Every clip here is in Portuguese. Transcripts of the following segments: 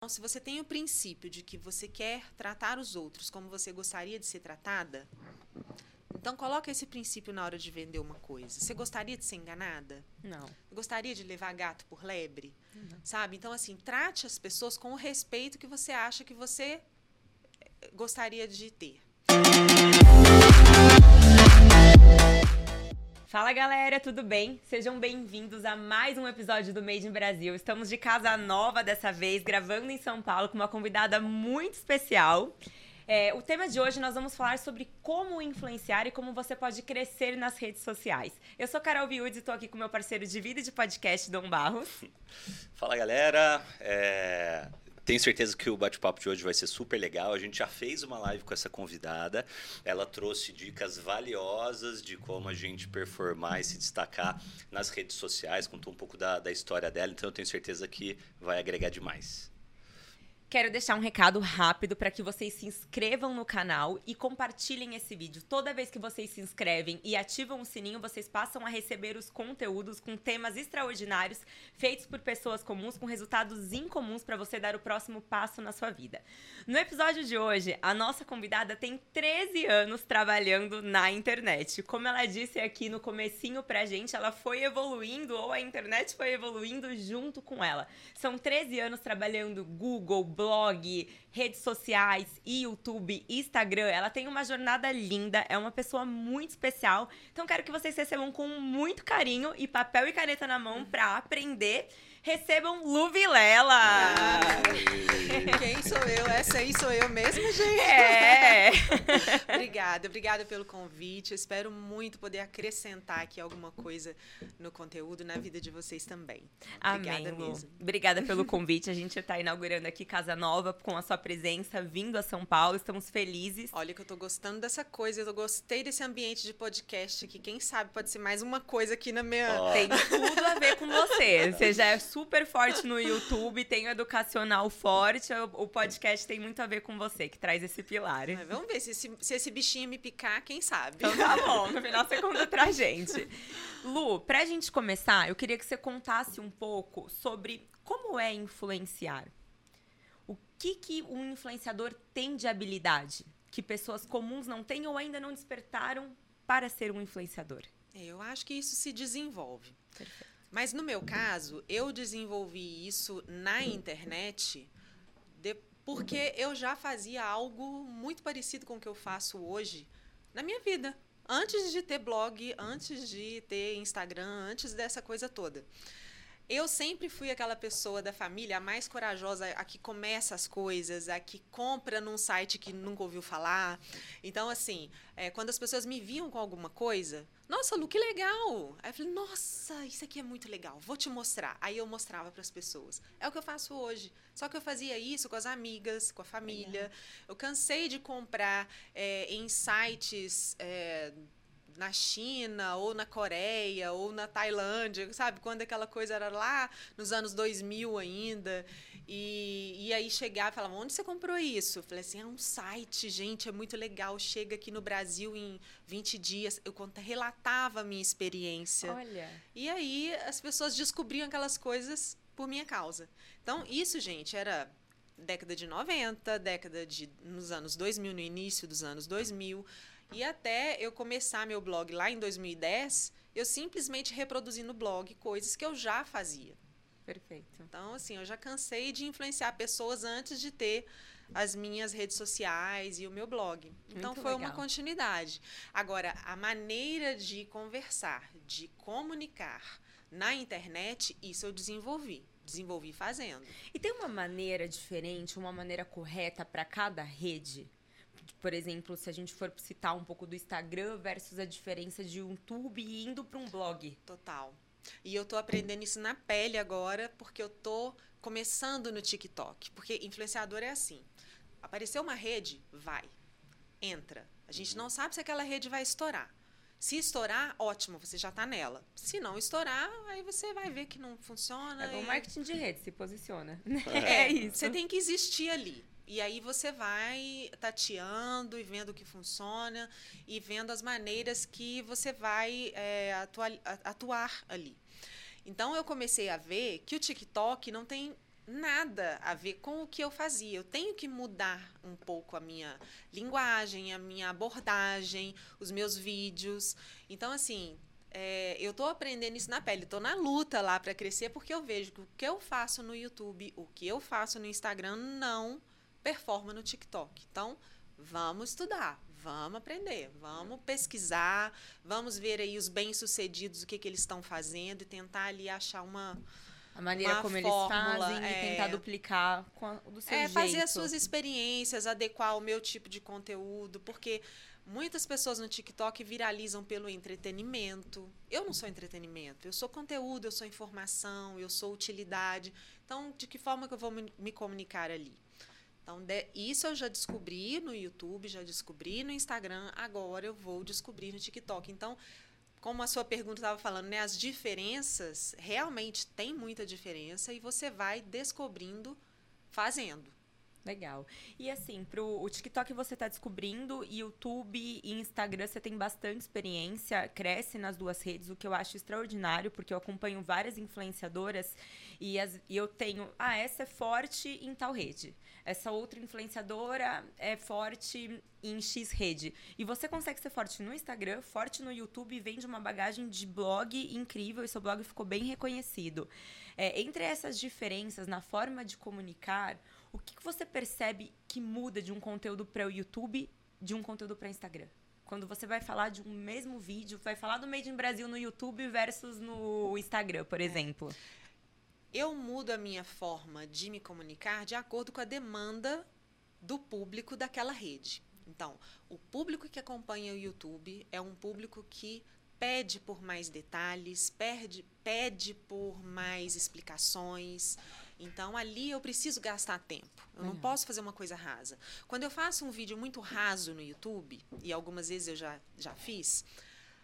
Então, se você tem o princípio de que você quer tratar os outros como você gostaria de ser tratada, então coloca esse princípio na hora de vender uma coisa. Você gostaria de ser enganada? Não. Gostaria de levar gato por lebre? Sabe? Então, assim, trate as pessoas com o respeito que você acha que você eh, gostaria de ter. Fala galera, tudo bem? Sejam bem-vindos a mais um episódio do Made in Brasil. Estamos de casa nova dessa vez, gravando em São Paulo com uma convidada muito especial. É, o tema de hoje nós vamos falar sobre como influenciar e como você pode crescer nas redes sociais. Eu sou Carol Viúdes e estou aqui com meu parceiro de vida e de podcast, Dom Barros. Fala galera, é, tenho certeza que o bate-papo de hoje vai ser super legal. A gente já fez uma live com essa convidada. Ela trouxe dicas valiosas de como a gente performar e se destacar nas redes sociais. Contou um pouco da, da história dela, então eu tenho certeza que vai agregar demais. Quero deixar um recado rápido para que vocês se inscrevam no canal e compartilhem esse vídeo. Toda vez que vocês se inscrevem e ativam o sininho, vocês passam a receber os conteúdos com temas extraordinários feitos por pessoas comuns com resultados incomuns para você dar o próximo passo na sua vida. No episódio de hoje, a nossa convidada tem 13 anos trabalhando na internet. Como ela disse aqui no comecinho pra gente, ela foi evoluindo ou a internet foi evoluindo junto com ela. São 13 anos trabalhando Google, blog, redes sociais, YouTube, Instagram. Ela tem uma jornada linda, é uma pessoa muito especial. Então quero que vocês recebam com muito carinho e papel e caneta na mão para aprender recebam Lu Vilela. Quem sou eu? Essa aí sou eu mesmo, gente? É. obrigada, obrigada pelo convite. Eu espero muito poder acrescentar aqui alguma coisa no conteúdo, na vida de vocês também. Obrigada Amém, mesmo. Lu. Obrigada pelo convite. A gente está inaugurando aqui Casa Nova com a sua presença, vindo a São Paulo. Estamos felizes. Olha que eu tô gostando dessa coisa. Eu gostei desse ambiente de podcast aqui. Quem sabe pode ser mais uma coisa aqui na minha... Oh. Tem tudo a ver com você. Você já é super forte no YouTube, tem o educacional forte, o, podcast tem muito a ver com você, que traz esse pilar. Mas vamos ver, se esse, se esse bichinho me picar, quem sabe? Então tá bom, no final você conta pra gente. Lu, pra gente começar, eu queria que você contasse um pouco sobre como é influenciar. O que, que um influenciador tem de habilidade que pessoas comuns não têm ou ainda não despertaram para ser um influenciador? Eu acho que isso se desenvolve. Perfeito. Mas no meu caso, eu desenvolvi isso na internet de, porque eu já fazia algo muito parecido com o que eu faço hoje na minha vida. Antes de ter blog, antes de ter Instagram, antes dessa coisa toda. Eu sempre fui aquela pessoa da família a mais corajosa, a que começa as coisas, a que compra num site que nunca ouviu falar. Então, assim, é, quando as pessoas me viam com alguma coisa, nossa, Lu, que legal! Aí eu falei, nossa, isso aqui é muito legal, vou te mostrar. Aí eu mostrava para as pessoas. É o que eu faço hoje. Só que eu fazia isso com as amigas, com a família. Eu cansei de comprar é, em sites. É, na China, ou na Coreia, ou na Tailândia, sabe? Quando aquela coisa era lá nos anos 2000 ainda. E, e aí chegava e falava, onde você comprou isso? Eu falei assim, é um site, gente, é muito legal. Chega aqui no Brasil em 20 dias. Eu conta, relatava a minha experiência. Olha. E aí as pessoas descobriam aquelas coisas por minha causa. Então, isso, gente, era década de 90, década de nos anos 2000, no início dos anos 2000. E até eu começar meu blog lá em 2010, eu simplesmente reproduzi no blog coisas que eu já fazia. Perfeito. Então, assim, eu já cansei de influenciar pessoas antes de ter as minhas redes sociais e o meu blog. Então, Muito foi legal. uma continuidade. Agora, a maneira de conversar, de comunicar na internet, isso eu desenvolvi. Desenvolvi fazendo. E tem uma maneira diferente, uma maneira correta para cada rede? Por exemplo, se a gente for citar um pouco do Instagram versus a diferença de um YouTube indo para um blog. Total. E eu tô aprendendo isso na pele agora, porque eu tô começando no TikTok. Porque influenciador é assim. Apareceu uma rede, vai. Entra. A gente não sabe se aquela rede vai estourar. Se estourar, ótimo, você já está nela. Se não estourar, aí você vai ver que não funciona. É o e... marketing de rede, se posiciona. É, é isso. Você tem que existir ali. E aí você vai tateando e vendo o que funciona e vendo as maneiras que você vai é, atuar, atuar ali. Então eu comecei a ver que o TikTok não tem nada a ver com o que eu fazia. Eu tenho que mudar um pouco a minha linguagem, a minha abordagem, os meus vídeos. Então, assim, é, eu estou aprendendo isso na pele, estou na luta lá para crescer, porque eu vejo que o que eu faço no YouTube, o que eu faço no Instagram, não performa no TikTok. Então, vamos estudar, vamos aprender, vamos pesquisar, vamos ver aí os bem-sucedidos, o que, que eles estão fazendo e tentar ali achar uma. A maneira uma como fórmula, eles fazem é, e tentar duplicar com a, do seu é, jeito. fazer as suas experiências, adequar o meu tipo de conteúdo, porque muitas pessoas no TikTok viralizam pelo entretenimento. Eu não sou entretenimento, eu sou conteúdo, eu sou informação, eu sou utilidade. Então, de que forma que eu vou me, me comunicar ali? Então, de, isso eu já descobri no YouTube, já descobri no Instagram, agora eu vou descobrir no TikTok. Então, como a sua pergunta estava falando, né, as diferenças realmente tem muita diferença e você vai descobrindo fazendo. Legal. E assim, pro o TikTok você está descobrindo, YouTube e Instagram você tem bastante experiência, cresce nas duas redes, o que eu acho extraordinário, porque eu acompanho várias influenciadoras e, as, e eu tenho, ah, essa é forte em tal rede. Essa outra influenciadora é forte em X rede. E você consegue ser forte no Instagram, forte no YouTube e vende uma bagagem de blog incrível e seu blog ficou bem reconhecido. É, entre essas diferenças na forma de comunicar, o que, que você percebe que muda de um conteúdo para o YouTube de um conteúdo para Instagram? Quando você vai falar de um mesmo vídeo, vai falar do Made in Brasil no YouTube versus no Instagram, por exemplo. Eu mudo a minha forma de me comunicar de acordo com a demanda do público daquela rede. Então, o público que acompanha o YouTube é um público que pede por mais detalhes, pede, pede por mais explicações. Então, ali eu preciso gastar tempo. Eu não Uhum. posso fazer uma coisa rasa. Quando eu faço um vídeo muito raso no YouTube, e algumas vezes eu já, já fiz,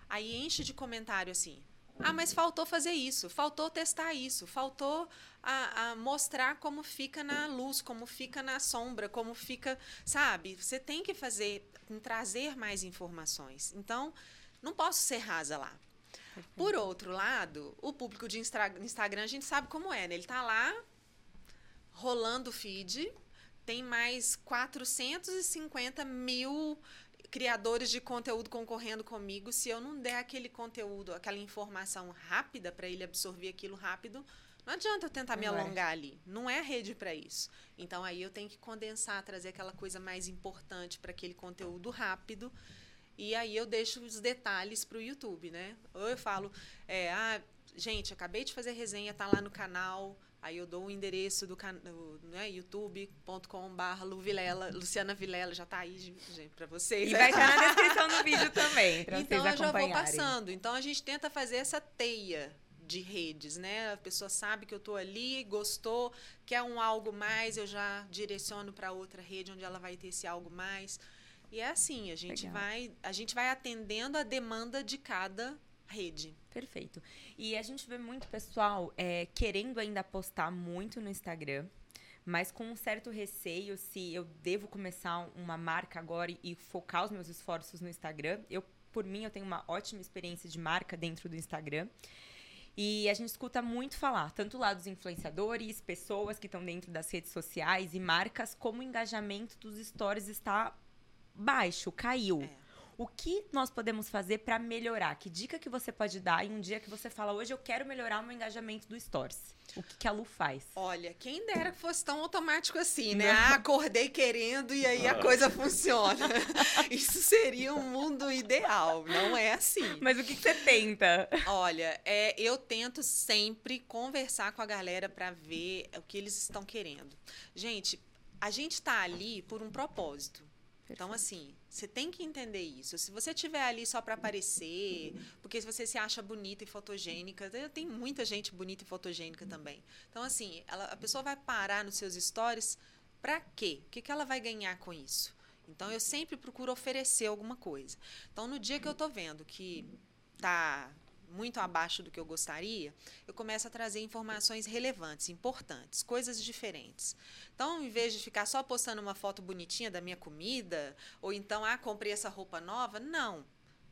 aí enche de comentário assim. Ah, mas faltou fazer isso, faltou testar isso, faltou a, a mostrar como fica na luz, como fica na sombra, como fica, sabe? Você tem que fazer, trazer mais informações. Então, não posso ser rasa lá. Por outro lado, o público de Instagram, a gente sabe como é, né? Ele tá lá rolando o feed, tem mais 450 mil criadores de conteúdo concorrendo comigo. Se eu não der aquele conteúdo, aquela informação rápida para ele absorver aquilo rápido, não adianta eu tentar me Não é. alongar ali. Não é rede para isso. Então aí eu tenho que condensar, trazer aquela coisa mais importante para aquele conteúdo rápido. E aí eu deixo os detalhes para o YouTube, né? Ou eu falo, é, ah, gente, acabei de fazer resenha, tá lá no canal. Aí eu dou o endereço do canal, né, youtube.com.br Luvilela, Luciana Vilela, já tá aí, gente, para vocês. E vai estar na descrição do vídeo também, para Então vocês eu já vou acompanharem. passando. Então a gente tenta fazer essa teia de redes, né? A pessoa sabe que eu estou ali, gostou, quer um algo mais, eu já direciono para outra rede onde ela vai ter esse algo mais. E é assim, a gente Legal. vai, a gente vai atendendo a demanda de cada rede. Perfeito. E a gente vê muito pessoal é, querendo ainda postar muito no Instagram, mas com um certo receio se eu devo começar uma marca agora e- e focar os meus esforços no Instagram. Eu, por mim, eu tenho uma ótima experiência de marca dentro do Instagram. E a gente escuta muito falar, tanto lá dos influenciadores, pessoas que estão dentro das redes sociais e marcas, como o engajamento dos stories está baixo, caiu. É. O que nós podemos fazer para melhorar? Que dica que você pode dar em um dia que você fala, hoje eu quero melhorar o meu engajamento do Stories? O que, que a Lu faz? Olha, quem dera que fosse tão automático assim, né? Ah, acordei querendo e aí a coisa funciona. Isso seria um mundo ideal, não é assim. Mas o que, que você tenta? Olha, é, eu tento sempre conversar com a galera para ver o que eles estão querendo. Gente, a gente está ali por um propósito. Então, assim, você tem que entender isso. Se você estiver ali só para aparecer, porque se você se acha bonita e fotogênica, tem- muita gente bonita e fotogênica também. Então, assim, ela- a pessoa vai parar nos seus stories para quê? O que, que ela vai ganhar com isso? Então, eu sempre procuro oferecer alguma coisa. Então, no dia que eu estou vendo que tá muito abaixo do que eu gostaria, eu começo a trazer informações relevantes, importantes, coisas diferentes. Então, em vez de ficar só postando uma foto bonitinha da minha comida, ou então, ah, comprei essa roupa nova, não.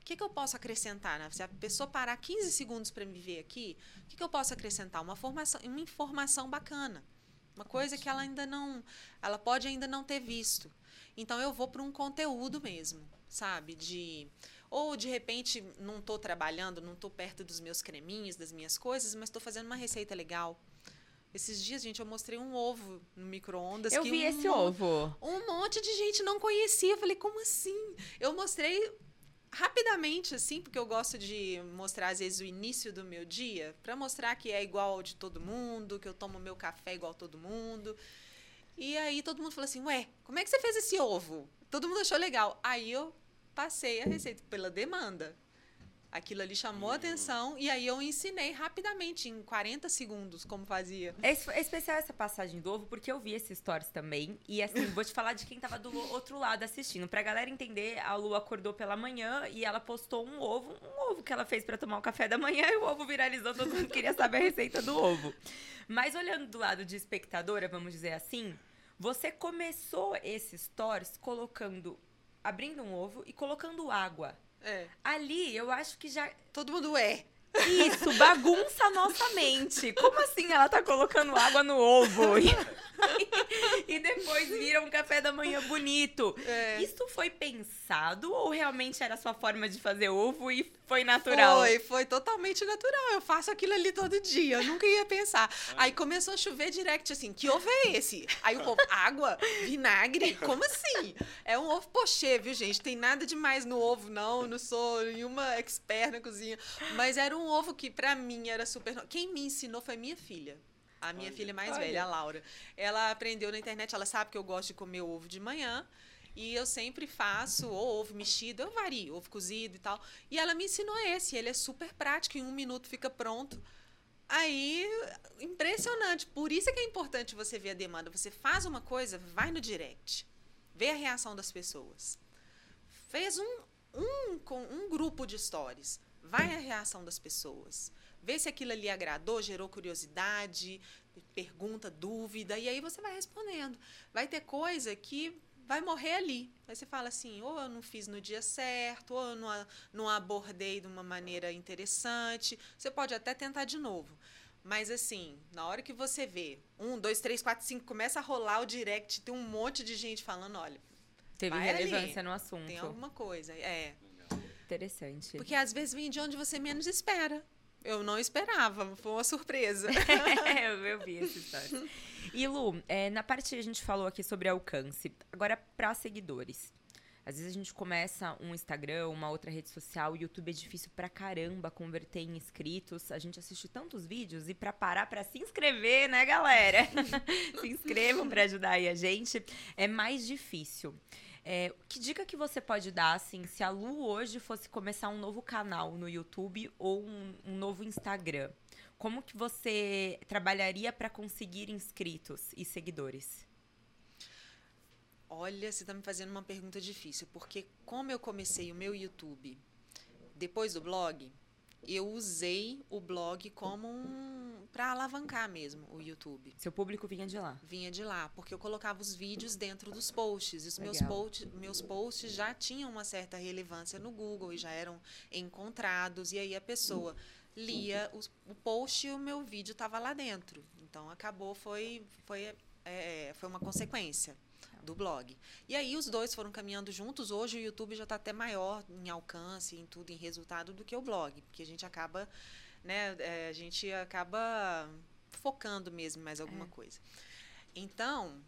O que, que eu posso acrescentar? Né? Se a pessoa parar 15 segundos para me ver aqui, o que, que eu posso acrescentar? Uma, formação, uma informação bacana. Uma coisa que ela ainda não. Ela pode ainda não ter visto. Então eu vou para um conteúdo mesmo, sabe? De. Ou de repente não estou trabalhando, não estou perto dos meus creminhos, das minhas coisas, mas estou fazendo uma receita legal. Esses dias, gente, eu mostrei um ovo no micro-ondas. Eu que vi um, esse ovo. Um monte de gente não conhecia. Eu falei, como assim? Eu mostrei rapidamente, assim, porque eu gosto de mostrar, às vezes, o início do meu dia, para mostrar que é igual de todo mundo, que eu tomo meu café igual todo mundo. E aí todo mundo falou assim: Ué, como é que você fez esse ovo? Todo mundo achou legal. Aí eu passei a receita pela demanda. Aquilo ali chamou a atenção e aí eu ensinei rapidamente, em 40 segundos, como fazia. É é especial essa passagem do ovo, porque eu vi esses stories também. E assim, vou te falar de quem tava do outro lado assistindo. Pra galera entender, a Lu acordou pela manhã e ela postou um ovo, um ovo que ela fez pra tomar o café da manhã e o ovo viralizou, todo mundo queria saber a receita do ovo. Mas olhando do lado de espectadora, vamos dizer assim, você começou esses stories colocando, abrindo um ovo e colocando água. É. Ali, eu acho que já Todo mundo é. isso, bagunça a nossa mente. Como assim ela tá colocando água no ovo? E, e depois vira um café da manhã bonito. É. Isso foi pensado ou realmente era a sua forma de fazer ovo e foi natural? Foi, foi totalmente natural. Eu faço aquilo ali todo dia. Eu nunca ia pensar. Aí começou a chover direct assim: que ovo é esse? Aí o povo, água? Vinagre? Como assim? É um ovo pochê, viu, gente? Tem nada demais no ovo, não. Eu Não sou nenhuma expert na cozinha. Mas era um ovo que, pra mim, era super. Quem me ensinou foi minha filha. A minha Olha, filha mais olha. velha, a Laura. Ela aprendeu na internet, ela sabe que eu gosto de comer ovo de manhã. E eu sempre faço ou ovo mexido, eu vario, ovo cozido e tal. E ela me ensinou esse, ele é super prático, em um minuto fica pronto. Aí, impressionante. Por isso é que é importante você ver a demanda. Você faz uma coisa, vai no direct. Vê a reação das pessoas. Fez um, um, com um grupo de stories. Vai a reação das pessoas. Vê se aquilo ali agradou, gerou curiosidade, pergunta, dúvida, e aí você vai respondendo. Vai ter coisa que vai morrer ali. Aí você fala assim, ou eu não fiz no dia certo, ou eu não, não abordei de uma maneira interessante. Você pode até tentar de novo. Mas assim, na hora que você vê, um, dois, três, quatro, cinco, começa a rolar o direct, tem um monte de gente falando, olha, Teve Vai ali. relevância no assunto. tem alguma coisa. É. Interessante. Porque às vezes vem de onde você menos espera. Eu não esperava, foi uma surpresa. eu, eu vi essa história. E Lu, é, na parte a gente falou aqui sobre alcance. Agora, para seguidores. Às vezes a gente começa um Instagram, uma outra rede social, o YouTube é difícil pra caramba converter em inscritos. A gente assiste tantos vídeos e pra parar pra se inscrever, né, galera? se inscrevam pra ajudar aí a gente. É mais difícil. É, que dica que você pode dar, assim, se a Lu hoje fosse começar um novo canal no YouTube ou um, um novo Instagram? Como que você trabalharia para conseguir inscritos e seguidores? Olha, você está me fazendo uma pergunta difícil, porque como eu comecei o meu YouTube depois do blog, eu usei o blog como um para alavancar mesmo o YouTube. Seu público vinha de lá. Vinha de lá, porque eu colocava os vídeos dentro dos posts. E os meus, Legal. post, meus posts já tinham uma certa relevância no Google e já eram encontrados. E aí a pessoa lia os- o post e o meu vídeo estava lá dentro. Então acabou, foi, foi, é, foi uma consequência do blog. E aí os dois foram caminhando juntos. Hoje o YouTube já está até maior em alcance, em tudo, em resultado, do que o blog, porque a gente acaba, né, é, a gente acaba focando mesmo em mais alguma coisa. Então,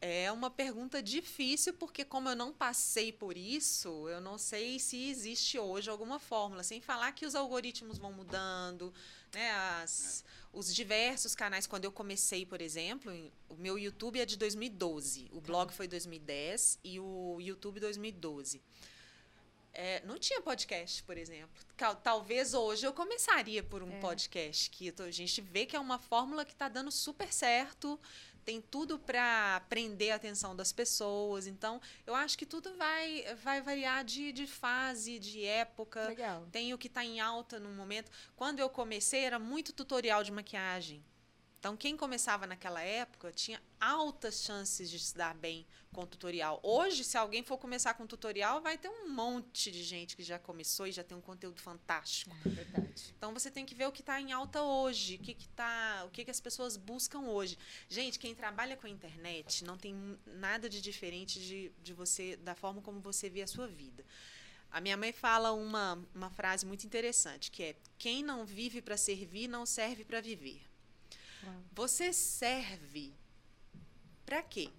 é uma pergunta difícil, porque como eu não passei por isso, eu não sei se existe hoje alguma fórmula, sem falar que os algoritmos vão mudando, né? As, os diversos canais, quando eu comecei, por exemplo, em- o meu YouTube é de 2012, o blog foi 2010 e o YouTube 2012. É, não tinha podcast, por exemplo. Talvez hoje eu começaria por um podcast, que a gente vê que é uma fórmula que está dando super certo, tem tudo para prender a atenção das pessoas. Então, eu acho que tudo vai, vai variar de, de fase, de época. Legal. Tem o que está em alta no momento. Quando eu comecei, era muito tutorial de maquiagem. Então, quem começava naquela época tinha altas chances de se dar bem com tutorial. Hoje, se alguém for começar com tutorial, vai ter um monte de gente que já começou e já tem um conteúdo fantástico. É verdade. Então, você tem que ver o que está em alta hoje, o que, que, tá, o que, que as pessoas buscam hoje. Gente, quem trabalha com a internet não tem nada de diferente de, de você, da forma como você vê a sua vida. A minha mãe fala uma, uma frase muito interessante, que é: quem não vive para servir não serve para viver. Você serve para quê?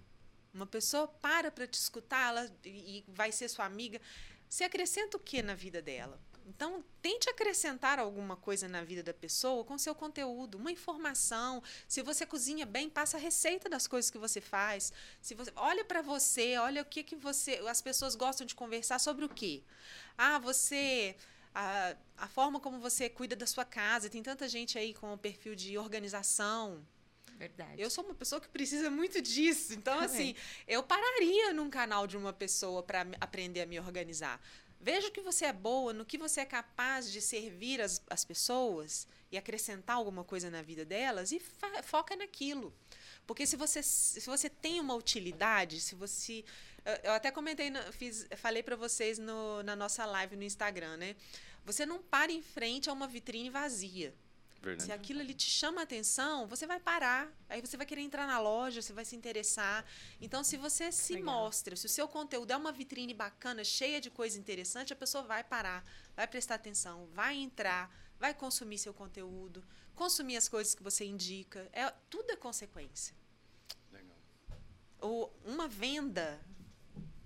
Uma pessoa para para te escutar ela, e vai ser sua amiga. Você acrescenta o que na vida dela? Então, tente acrescentar alguma coisa na vida da pessoa com seu conteúdo, uma informação. Se você cozinha bem, passa a receita das coisas que você faz. Se você olha para você, olha o que que você, as pessoas gostam de conversar sobre o quê? Ah, você a, a forma como você cuida da sua casa. Tem tanta gente aí com o perfil de organização. Verdade. Eu sou uma pessoa que precisa muito disso. Então, assim, eu pararia num canal de uma pessoa para aprender a me organizar. Veja o que você é boa, no que você é capaz de servir as, as pessoas e acrescentar alguma coisa na vida delas e foca naquilo. Porque se você, se você tem uma utilidade, se você. Eu até comentei, fiz, falei para vocês no, na nossa live no Instagram, né? Você não para em frente a uma vitrine vazia. Verdade. Se aquilo ali te chama a atenção, você vai parar. Aí você vai querer entrar na loja, você vai se interessar. Então, se você se Legal. mostra, se o seu conteúdo é uma vitrine bacana, cheia de coisa interessante, a pessoa vai parar, vai prestar atenção, vai entrar, vai consumir seu conteúdo, consumir as coisas que você indica. É, tudo é consequência. Legal. O, uma venda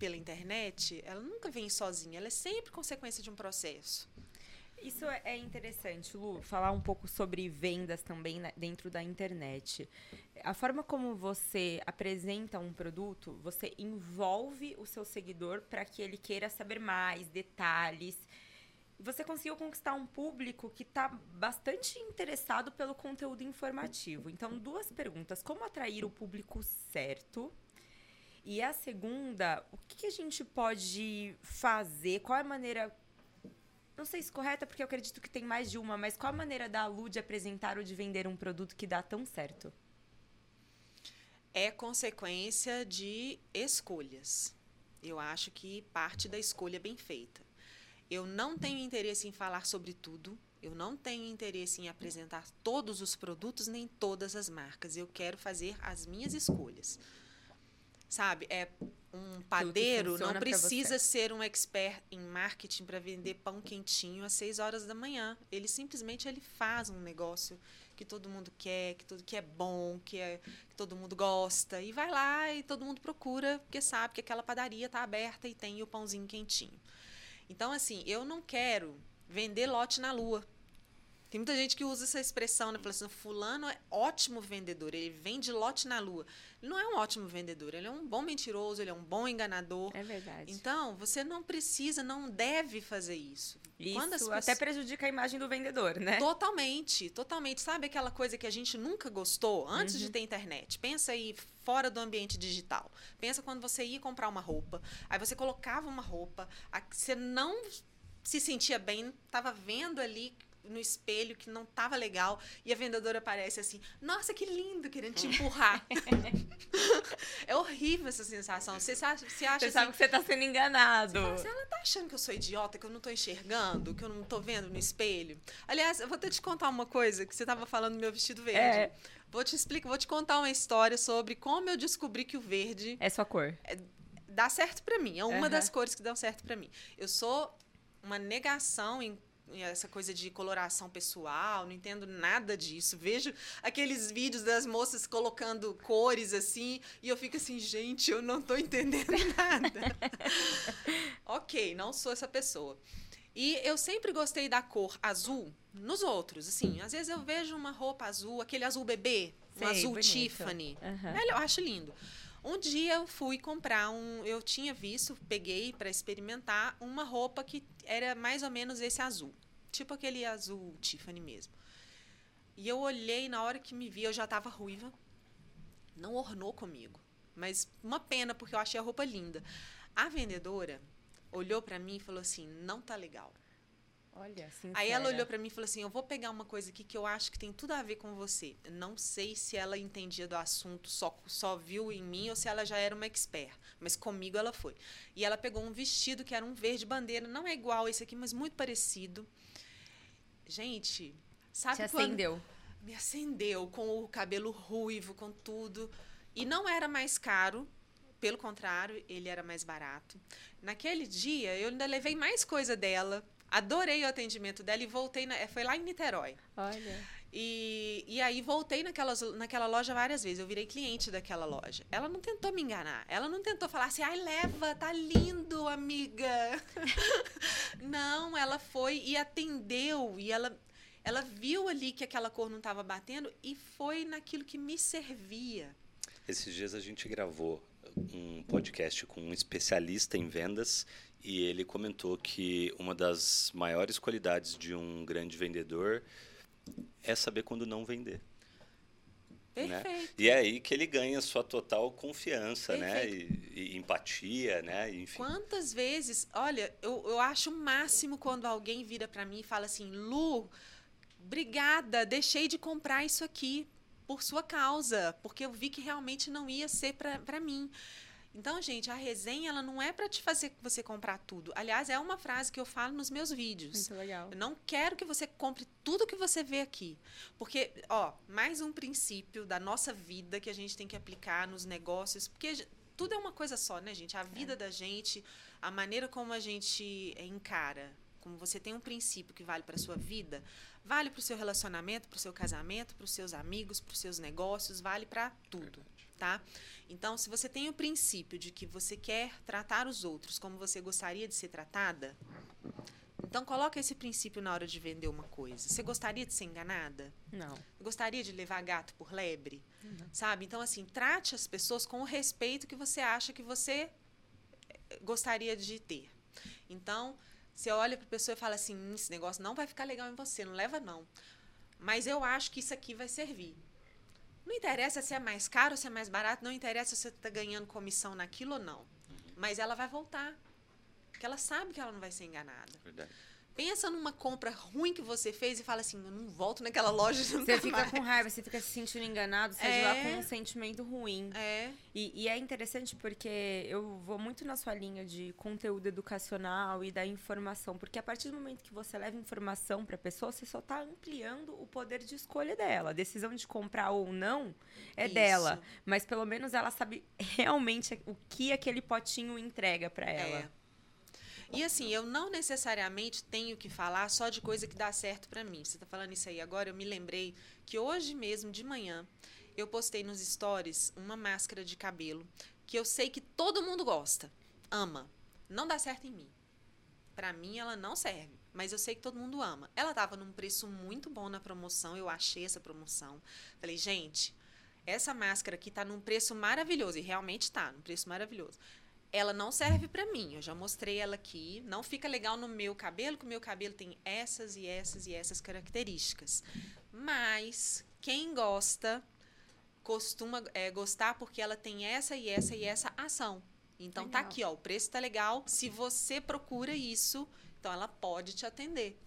pela internet, ela nunca vem sozinha, ela é sempre consequência de um processo. Isso é interessante, Lu, falar um pouco sobre vendas também dentro da internet. A forma como você apresenta um produto, você envolve o seu seguidor para que ele queira saber mais detalhes. Você conseguiu conquistar um público que está bastante interessado pelo conteúdo informativo. Então, duas perguntas: como atrair o público certo? E a segunda, o que a gente pode fazer? Qual é a maneira não sei se correta, porque eu acredito que tem mais de uma, mas qual a maneira da Lu de apresentar ou de vender um produto que dá tão certo? É consequência de escolhas. Eu acho que parte da escolha bem feita. Eu não tenho interesse em falar sobre tudo, eu não tenho interesse em apresentar todos os produtos nem todas as marcas. Eu quero fazer as minhas escolhas. Sabe? É um padeiro não precisa ser um expert em marketing para vender pão quentinho às 6 horas da manhã. Ele simplesmente ele faz um negócio que todo mundo quer, que tudo que é bom, que, é, que todo mundo gosta e vai lá e todo mundo procura porque sabe que aquela padaria está aberta e tem o pãozinho quentinho. Então assim, eu não quero vender lote na lua. Tem muita gente que usa essa expressão, né? Fala assim, fulano é ótimo vendedor, ele vende lote na lua. Ele não é um ótimo vendedor, ele é um bom mentiroso, ele é um bom enganador. É verdade. Então, você não precisa, não deve fazer isso. Isso pessoas... até prejudica a imagem do vendedor, né? Totalmente, totalmente. Sabe aquela coisa que a gente nunca gostou antes uhum. de ter internet? Pensa aí fora do ambiente digital. Pensa quando você ia comprar uma roupa, aí você colocava uma roupa, você não se sentia bem, estava vendo ali no espelho que não tava legal e a vendedora aparece assim, nossa, que lindo, querendo te empurrar. é horrível essa sensação. Você, você acha você assim, sabe que você tá sendo enganado. Você assim, ela tá achando que eu sou idiota, que eu não tô enxergando, que eu não tô vendo no espelho. Aliás, eu vou ter te contar uma coisa que você tava falando do meu vestido verde. É. Vou te explicar, vou te contar uma história sobre como eu descobri que o verde é sua cor. É, dá certo para mim. É uma uhum. das cores que dão certo para mim. Eu sou uma negação em essa coisa de coloração pessoal, não entendo nada disso. Vejo aqueles vídeos das moças colocando cores assim, e eu fico assim, gente, eu não estou entendendo nada. ok, não sou essa pessoa. E eu sempre gostei da cor azul nos outros, assim. Às vezes eu vejo uma roupa azul, aquele azul bebê, um Sei, azul bonito. Tiffany. Uhum. Eu acho lindo. Um dia eu fui comprar um. Eu tinha visto, peguei para experimentar uma roupa que era mais ou menos esse azul. Tipo aquele azul Tiffany mesmo. E eu olhei, na hora que me vi, eu já estava ruiva. Não ornou comigo. Mas uma pena, porque eu achei a roupa linda. A vendedora olhou para mim e falou assim: não tá legal. Olha, sincera. Aí ela olhou para mim e falou assim: Eu vou pegar uma coisa aqui que eu acho que tem tudo a ver com você. Não sei se ela entendia do assunto, só, só viu em mim ou se ela já era uma expert. Mas comigo ela foi. E ela pegou um vestido que era um verde bandeira, não é igual esse aqui, mas muito parecido. Gente, sabe Te quando acendeu. me acendeu com o cabelo ruivo, com tudo. E não era mais caro, pelo contrário, ele era mais barato. Naquele dia, eu ainda levei mais coisa dela. Adorei o atendimento dela e voltei. Na, foi lá em Niterói. Olha. E, e aí voltei naquelas, naquela loja várias vezes. Eu virei cliente daquela loja. Ela não tentou me enganar. Ela não tentou falar assim, ai, leva, tá lindo, amiga. não, ela foi e atendeu. E ela, ela viu ali que aquela cor não estava batendo e foi naquilo que me servia. Esses dias a gente gravou um podcast com um especialista em vendas e ele comentou que uma das maiores qualidades de um grande vendedor é saber quando não vender. Né? Perfeito. E é aí que ele ganha sua total confiança, né? E, e empatia, né? Enfim. Quantas vezes, olha, eu, eu acho o máximo quando alguém vira para mim e fala assim, Lu, obrigada, deixei de comprar isso aqui por sua causa, porque eu vi que realmente não ia ser para mim. Então, gente, a resenha ela não é para te fazer você comprar tudo. Aliás, é uma frase que eu falo nos meus vídeos. Muito legal. Eu não quero que você compre tudo que você vê aqui. Porque, ó, mais um princípio da nossa vida que a gente tem que aplicar nos negócios, porque tudo é uma coisa só, né, gente? A vida é. da gente, a maneira como a gente encara, como você tem um princípio que vale para sua vida, vale para o seu relacionamento, para o seu casamento, para os seus amigos, para os seus negócios, vale para tudo, tá? Então, se você tem o princípio de que você quer tratar os outros como você gostaria de ser tratada, então coloca esse princípio na hora de vender uma coisa. Você gostaria de ser enganada? Não. Gostaria de levar gato por lebre? Uhum. Sabe? Então, assim, trate as pessoas com o respeito que você acha que você eh, gostaria de ter. Então, você olha para a pessoa e fala assim: hum, esse negócio não vai ficar legal em você, não leva não. Mas eu acho que isso aqui vai servir. Não interessa se é mais caro ou se é mais barato, não interessa se você está ganhando comissão naquilo ou não. Mas ela vai voltar. Porque ela sabe que ela não vai ser enganada. Verdade. Pensa numa compra ruim que você fez e fala assim, eu não volto naquela loja Você fica mais. com raiva, você fica se sentindo enganado, você é. lá com um sentimento ruim. É. E, e, é interessante porque eu vou muito na sua linha de conteúdo educacional e da informação, porque a partir do momento que você leva informação para a pessoa, você só está ampliando o poder de escolha dela. A decisão de comprar ou não é Isso. dela, mas pelo menos ela sabe realmente o que aquele potinho entrega para ela. É. E assim, eu não necessariamente tenho que falar só de coisa que dá certo para mim. Você está falando isso aí agora, eu me lembrei que hoje mesmo de manhã eu postei nos stories uma máscara de cabelo que eu sei que todo mundo gosta, ama. Não dá certo em mim. Para mim ela não serve, mas eu sei que todo mundo ama. Ela estava num preço muito bom na promoção, eu achei essa promoção. Falei, gente, essa máscara aqui tá num preço maravilhoso e realmente tá, num preço maravilhoso ela não serve para mim. Eu já mostrei ela aqui. Não fica legal no meu cabelo, que o meu cabelo tem essas e essas e essas características. Mas quem gosta costuma é, gostar porque ela tem essa e essa e essa ação. Então tá legal. tá aqui, ó, o preço tá legal. Se você procura isso, então ela pode te atender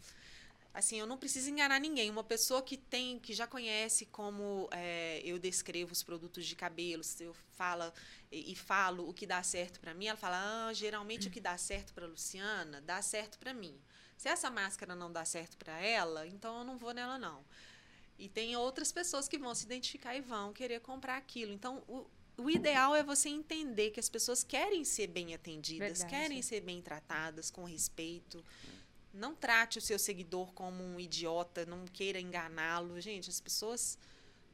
assim, eu não preciso enganar ninguém. Uma pessoa que tem, que já conhece como é, eu descrevo os produtos de cabelo, se eu falo e, e falo o que dá certo para mim, ela fala, ah, geralmente o que dá certo para Luciana dá certo para mim. Se essa máscara não dá certo para ela, então eu não vou nela não. E tem outras pessoas que vão se identificar e vão querer comprar aquilo. Então, o, o ideal é você entender que as pessoas querem ser bem atendidas, Verdade. querem ser bem tratadas, com respeito. Não trate o seu seguidor como um idiota, não queira enganá-lo. Gente, as pessoas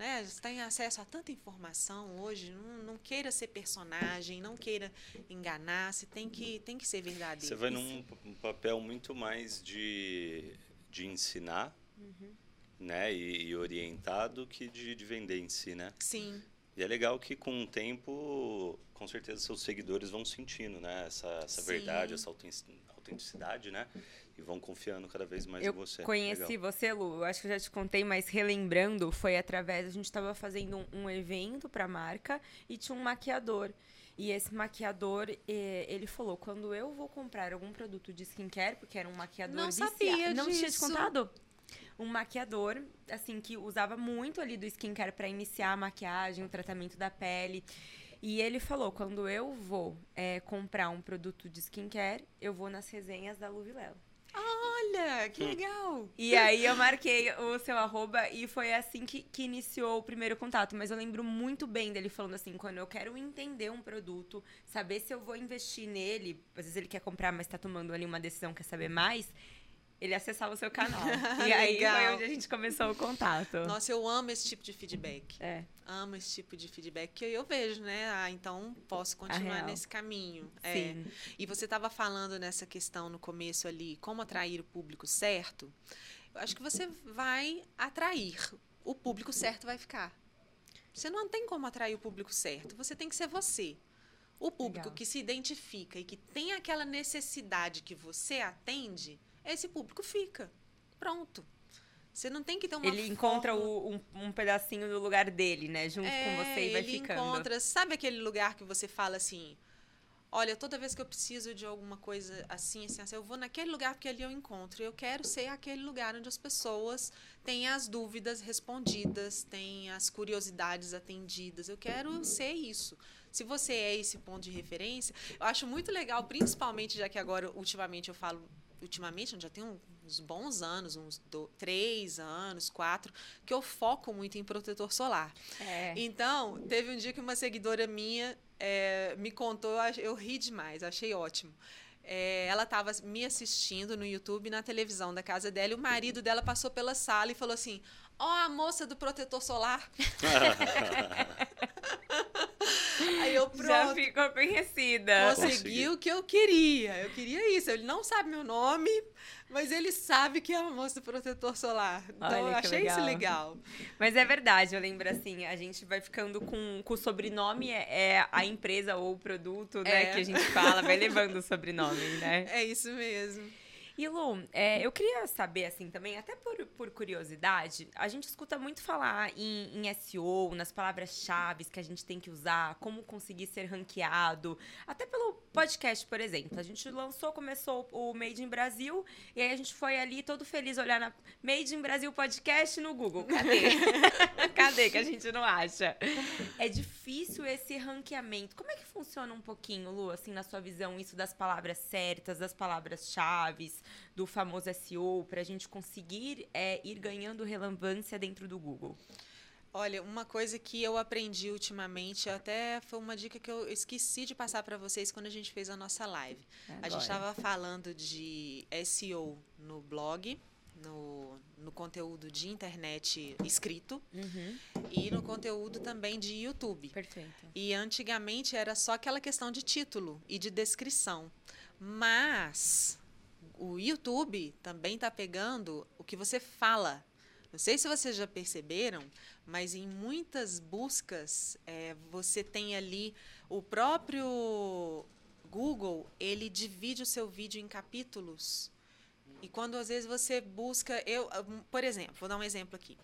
né, têm acesso a tanta informação hoje, não, não, queira ser personagem, não queira enganar, você tem que, tem que ser verdadeiro. Você vai num um papel muito mais de, de ensinar uhum. né, e, e orientar do que de, de vender em si, né? Sim. E é legal que com o tempo, com certeza, seus seguidores vão sentindo né, essa, essa verdade, essa autenticidade, né? E vão confiando cada vez mais eu em você. Eu conheci Legal. você, Lu, eu acho que eu já te contei, mas relembrando, foi através, a gente estava fazendo um, um evento para a marca e tinha um maquiador. E esse maquiador, ele falou, quando eu vou comprar algum produto de skincare, porque era um maquiador não viciado. Sabia não disso. tinha te contado? Um maquiador, assim, que usava muito ali do skincare para iniciar a maquiagem, o tratamento da pele. E ele falou, quando eu vou é, comprar um produto de skincare, eu vou nas resenhas da Luvilelo. Olha, que legal! E aí eu marquei o seu arroba e foi assim que, que iniciou o primeiro contato. Mas eu lembro muito bem dele falando assim, quando eu quero entender um produto, saber se eu vou investir nele, às vezes ele quer comprar, mas tá tomando ali uma decisão, quer saber mais, ele acessava o seu canal. e aí foi onde a gente começou o contato. Nossa, eu amo esse tipo de feedback. É. Amo esse tipo de feedback que eu vejo, né? Ah, então posso continuar nesse caminho. É. Sim. É. E você estava falando nessa questão no começo ali, como atrair o público certo. Eu acho que você vai atrair. O público certo vai ficar. Você não tem como atrair o público certo. Você tem que ser você. O público Legal. que se identifica e que tem aquela necessidade que você atende, esse público fica. Pronto. Você não tem que ter uma Ele encontra o, um, um, pedacinho do lugar dele, né? Junto é, com você e vai ele ficando. encontra... Sabe aquele lugar que você fala assim... Olha, toda vez que eu preciso de alguma coisa assim, assim, assim, eu vou naquele lugar porque ali eu encontro. Eu quero ser aquele lugar onde as pessoas têm as dúvidas respondidas, têm as curiosidades atendidas. Eu quero ser isso. Se você é esse ponto de referência, eu acho muito legal, principalmente já que agora, ultimamente, eu falo ultimamente, já tem uns bons anos, uns do, três anos, quatro, que eu foco muito em protetor solar. É. Então, teve um dia que uma seguidora minha é, me contou, eu ri demais, achei ótimo. É, ela estava me assistindo no YouTube, na televisão da casa dela, e o marido dela passou pela sala e falou assim: Ó, oh, a moça do protetor solar. Aí eu pronto. Já ficou conhecida. Consegui o que eu queria. Eu queria isso. Ele não sabe meu nome, mas ele sabe que é a moça do protetor solar. Então Olha, eu achei legal. isso legal. Mas é verdade, eu lembro assim, a gente vai ficando com, com o sobrenome, é, é a empresa ou o produto, né, é. que a gente fala, vai levando o sobrenome, né? É isso mesmo. E Lu, é, eu queria saber, assim, também, até por, por curiosidade, a gente escuta muito falar em, em SEO, nas palavras-chave que a gente tem que usar, como conseguir ser ranqueado, até pelo podcast, por exemplo. A gente lançou, começou o Made in Brasil, e aí a gente foi ali todo feliz olhar na Made in Brasil Podcast no Google. Cadê? Cadê que a gente não acha? É difícil esse ranqueamento. Como é que funciona um pouquinho, Lu, assim, na sua visão, isso das palavras certas, das palavras-chave? do famoso SEO para a gente conseguir é, ir ganhando relevância dentro do Google? Olha, uma coisa que eu aprendi ultimamente, até foi uma dica que eu esqueci de passar para vocês quando a gente fez a nossa live. Agora. A gente estava falando de SEO no blog, no, no conteúdo de internet escrito uhum. e no conteúdo também de YouTube. Perfeito. E antigamente era só aquela questão de título e de descrição. Mas o YouTube também está pegando o que você fala. Não sei se vocês já perceberam, mas em muitas buscas é, você tem ali o próprio Google, ele divide o seu vídeo em capítulos. E quando às vezes você busca, eu, por exemplo, vou dar um exemplo aqui.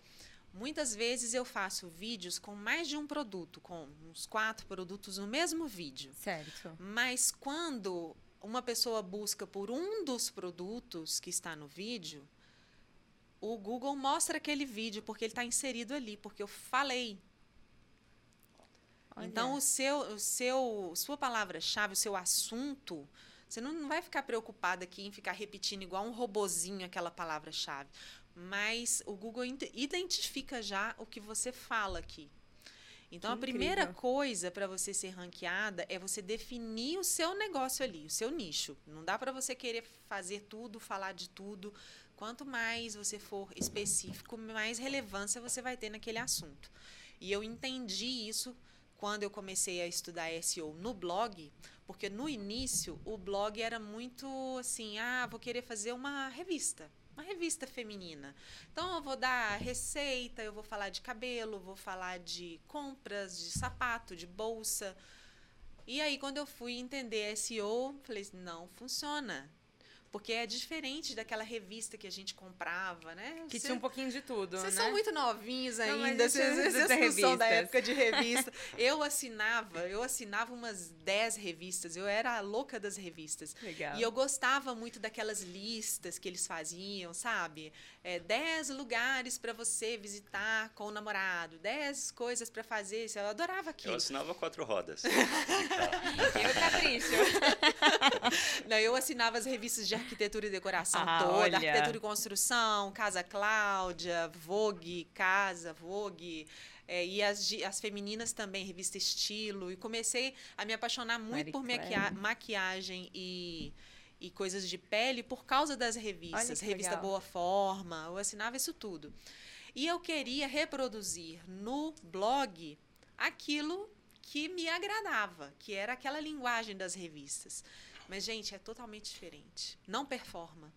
Muitas vezes eu faço vídeos com mais de um produto, com uns quatro produtos no mesmo vídeo. Certo. Mas quando uma pessoa busca por um dos produtos que está no vídeo, o Google mostra aquele vídeo porque ele está inserido ali, porque eu falei. Olha. Então, o seu, o seu, sua palavra-chave, o seu assunto, você não, não vai ficar preocupado aqui em ficar repetindo igual um robozinho aquela palavra-chave. Mas o Google identifica já o que você fala aqui. Então, que a primeira incrível. coisa para você ser ranqueada é você definir o seu negócio ali, o seu nicho. Não dá para você querer fazer tudo, falar de tudo. Quanto mais você for específico, mais relevância você vai ter naquele assunto. E eu entendi isso quando eu comecei a estudar SEO no blog, porque no início o blog era muito assim, ah, vou querer fazer uma revista uma revista feminina. Então eu vou dar receita, eu vou falar de cabelo, vou falar de compras, de sapato, de bolsa. E aí quando eu fui entender SEO, falei, não funciona. Porque é diferente daquela revista que a gente comprava, né? Que Cê, tinha um pouquinho de tudo, Vocês né? são muito novinhos ainda, vocês, não são da época de revista. eu assinava, eu assinava umas 10 revistas, eu era a louca das revistas. Legal. E eu gostava muito daquelas listas que eles faziam, sabe? É, 10 lugares para você visitar com o namorado, 10 coisas para fazer, eu adorava aquilo. Eu assinava quatro rodas. eu capricho. Não, eu assinava as revistas de arquitetura e decoração ah, toda, olha. arquitetura e construção, Casa Cláudia, Vogue, Casa, Vogue. É, e as, as femininas também, revista Estilo. E comecei a me apaixonar muito Marie por maquia maquiagem e, e coisas de pele por causa das revistas. Revista legal. Boa Forma, eu assinava isso tudo. E eu queria reproduzir no blog aquilo que me agradava, que era aquela linguagem das revistas. Mas, gente, é totalmente diferente. Não performa.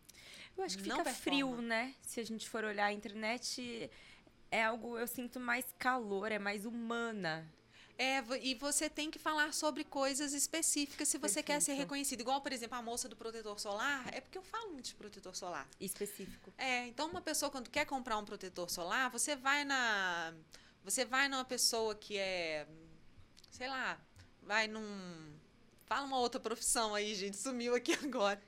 Eu acho que não fica performa. frio, né? Se a gente for olhar a internet, é algo, eu sinto mais calor, é mais humana. É, e você tem que falar sobre coisas específicas se você Perfeito. quer ser reconhecido. Igual, por exemplo, a moça do protetor solar, é porque eu falo muito de protetor solar. Específico. É, então uma pessoa quando quer comprar um protetor solar, você vai na você vai numa pessoa que é sei lá, vai num Fala uma outra profissão aí, gente. Sumiu aqui agora.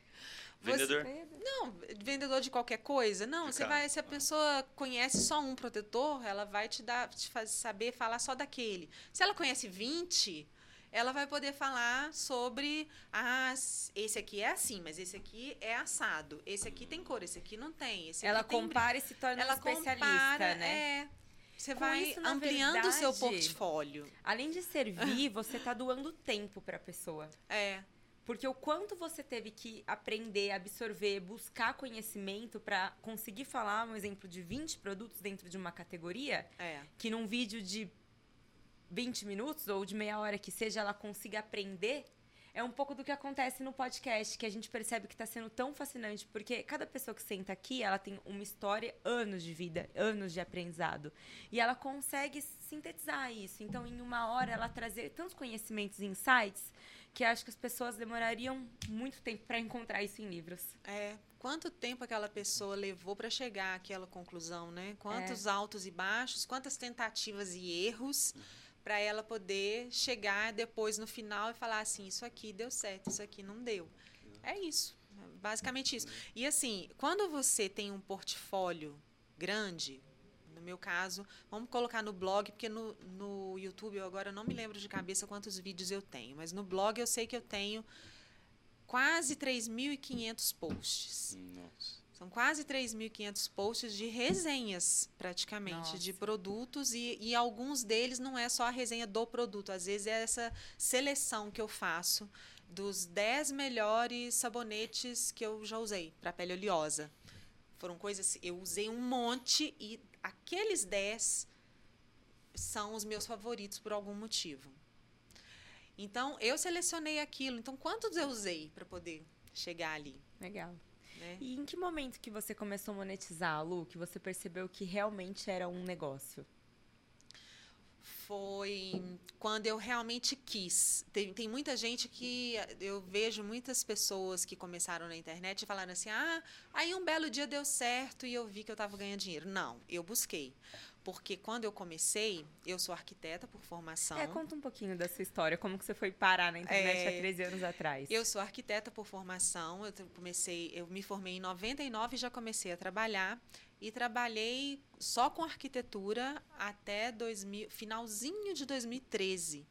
Vendedor? Você, não, vendedor de qualquer coisa. Não, você vai. Se a pessoa conhece só um protetor, ela vai te dar, te fazer saber falar só daquele. Se ela conhece 20, ela vai poder falar sobre ah, esse aqui é assim, mas esse aqui é assado. Esse aqui tem cor, esse aqui não tem. Esse ela tem... compara e se torna ela um especialista, compara, né? É. Você vai isso, ampliando o seu portfólio. Além de servir, você está doando tempo para a pessoa. É. Porque o quanto você teve que aprender, absorver, buscar conhecimento para conseguir falar, um exemplo, de 20 produtos dentro de uma categoria, é. que num vídeo de 20 minutos ou de meia hora que seja, ela consiga aprender é um pouco do que acontece no podcast, que a gente percebe que está sendo tão fascinante, porque cada pessoa que senta aqui, ela tem uma história, anos de vida, anos de aprendizado. E ela consegue sintetizar isso. Então, em uma hora, ela trazer tantos conhecimentos e insights que acho que as pessoas demorariam muito tempo para encontrar isso em livros. É, quanto tempo aquela pessoa levou para chegar àquela conclusão, né? Quantos é. altos e baixos, quantas tentativas e erros para ela poder chegar depois no final e falar assim, isso aqui deu certo, isso aqui não deu. É isso, basicamente isso. E assim, quando você tem um portfólio grande, no meu caso, vamos colocar no blog, porque no, no YouTube eu agora não me lembro de cabeça quantos vídeos eu tenho, mas no blog eu sei que eu tenho quase 3.500 posts. Nossa. São quase 3.500 posts de resenhas, praticamente, Nossa. de produtos, e, e alguns deles não é só a resenha do produto, às vezes é essa seleção que eu faço dos 10 melhores sabonetes que eu já usei para pele oleosa. Foram coisas, eu usei um monte e aqueles 10 são os meus favoritos por algum motivo. Então, eu selecionei aquilo. Então, quantos eu usei para poder chegar ali? Legal. Né? E em que momento que você começou a monetizar, Lu? Que você percebeu que realmente era um negócio? Foi quando eu realmente quis. Tem, tem muita gente que. Eu vejo muitas pessoas que começaram na internet e falaram assim: ah, aí um belo dia deu certo e eu vi que eu estava ganhando dinheiro. Não, eu busquei. Porque quando eu comecei, eu sou arquiteta por formação. É, conta um pouquinho da sua história, como que você foi parar na internet é, há 13 anos atrás. Eu sou arquiteta por formação, eu comecei, eu me formei em 99 e já comecei a trabalhar e trabalhei só com arquitetura até 2000, finalzinho de 2013.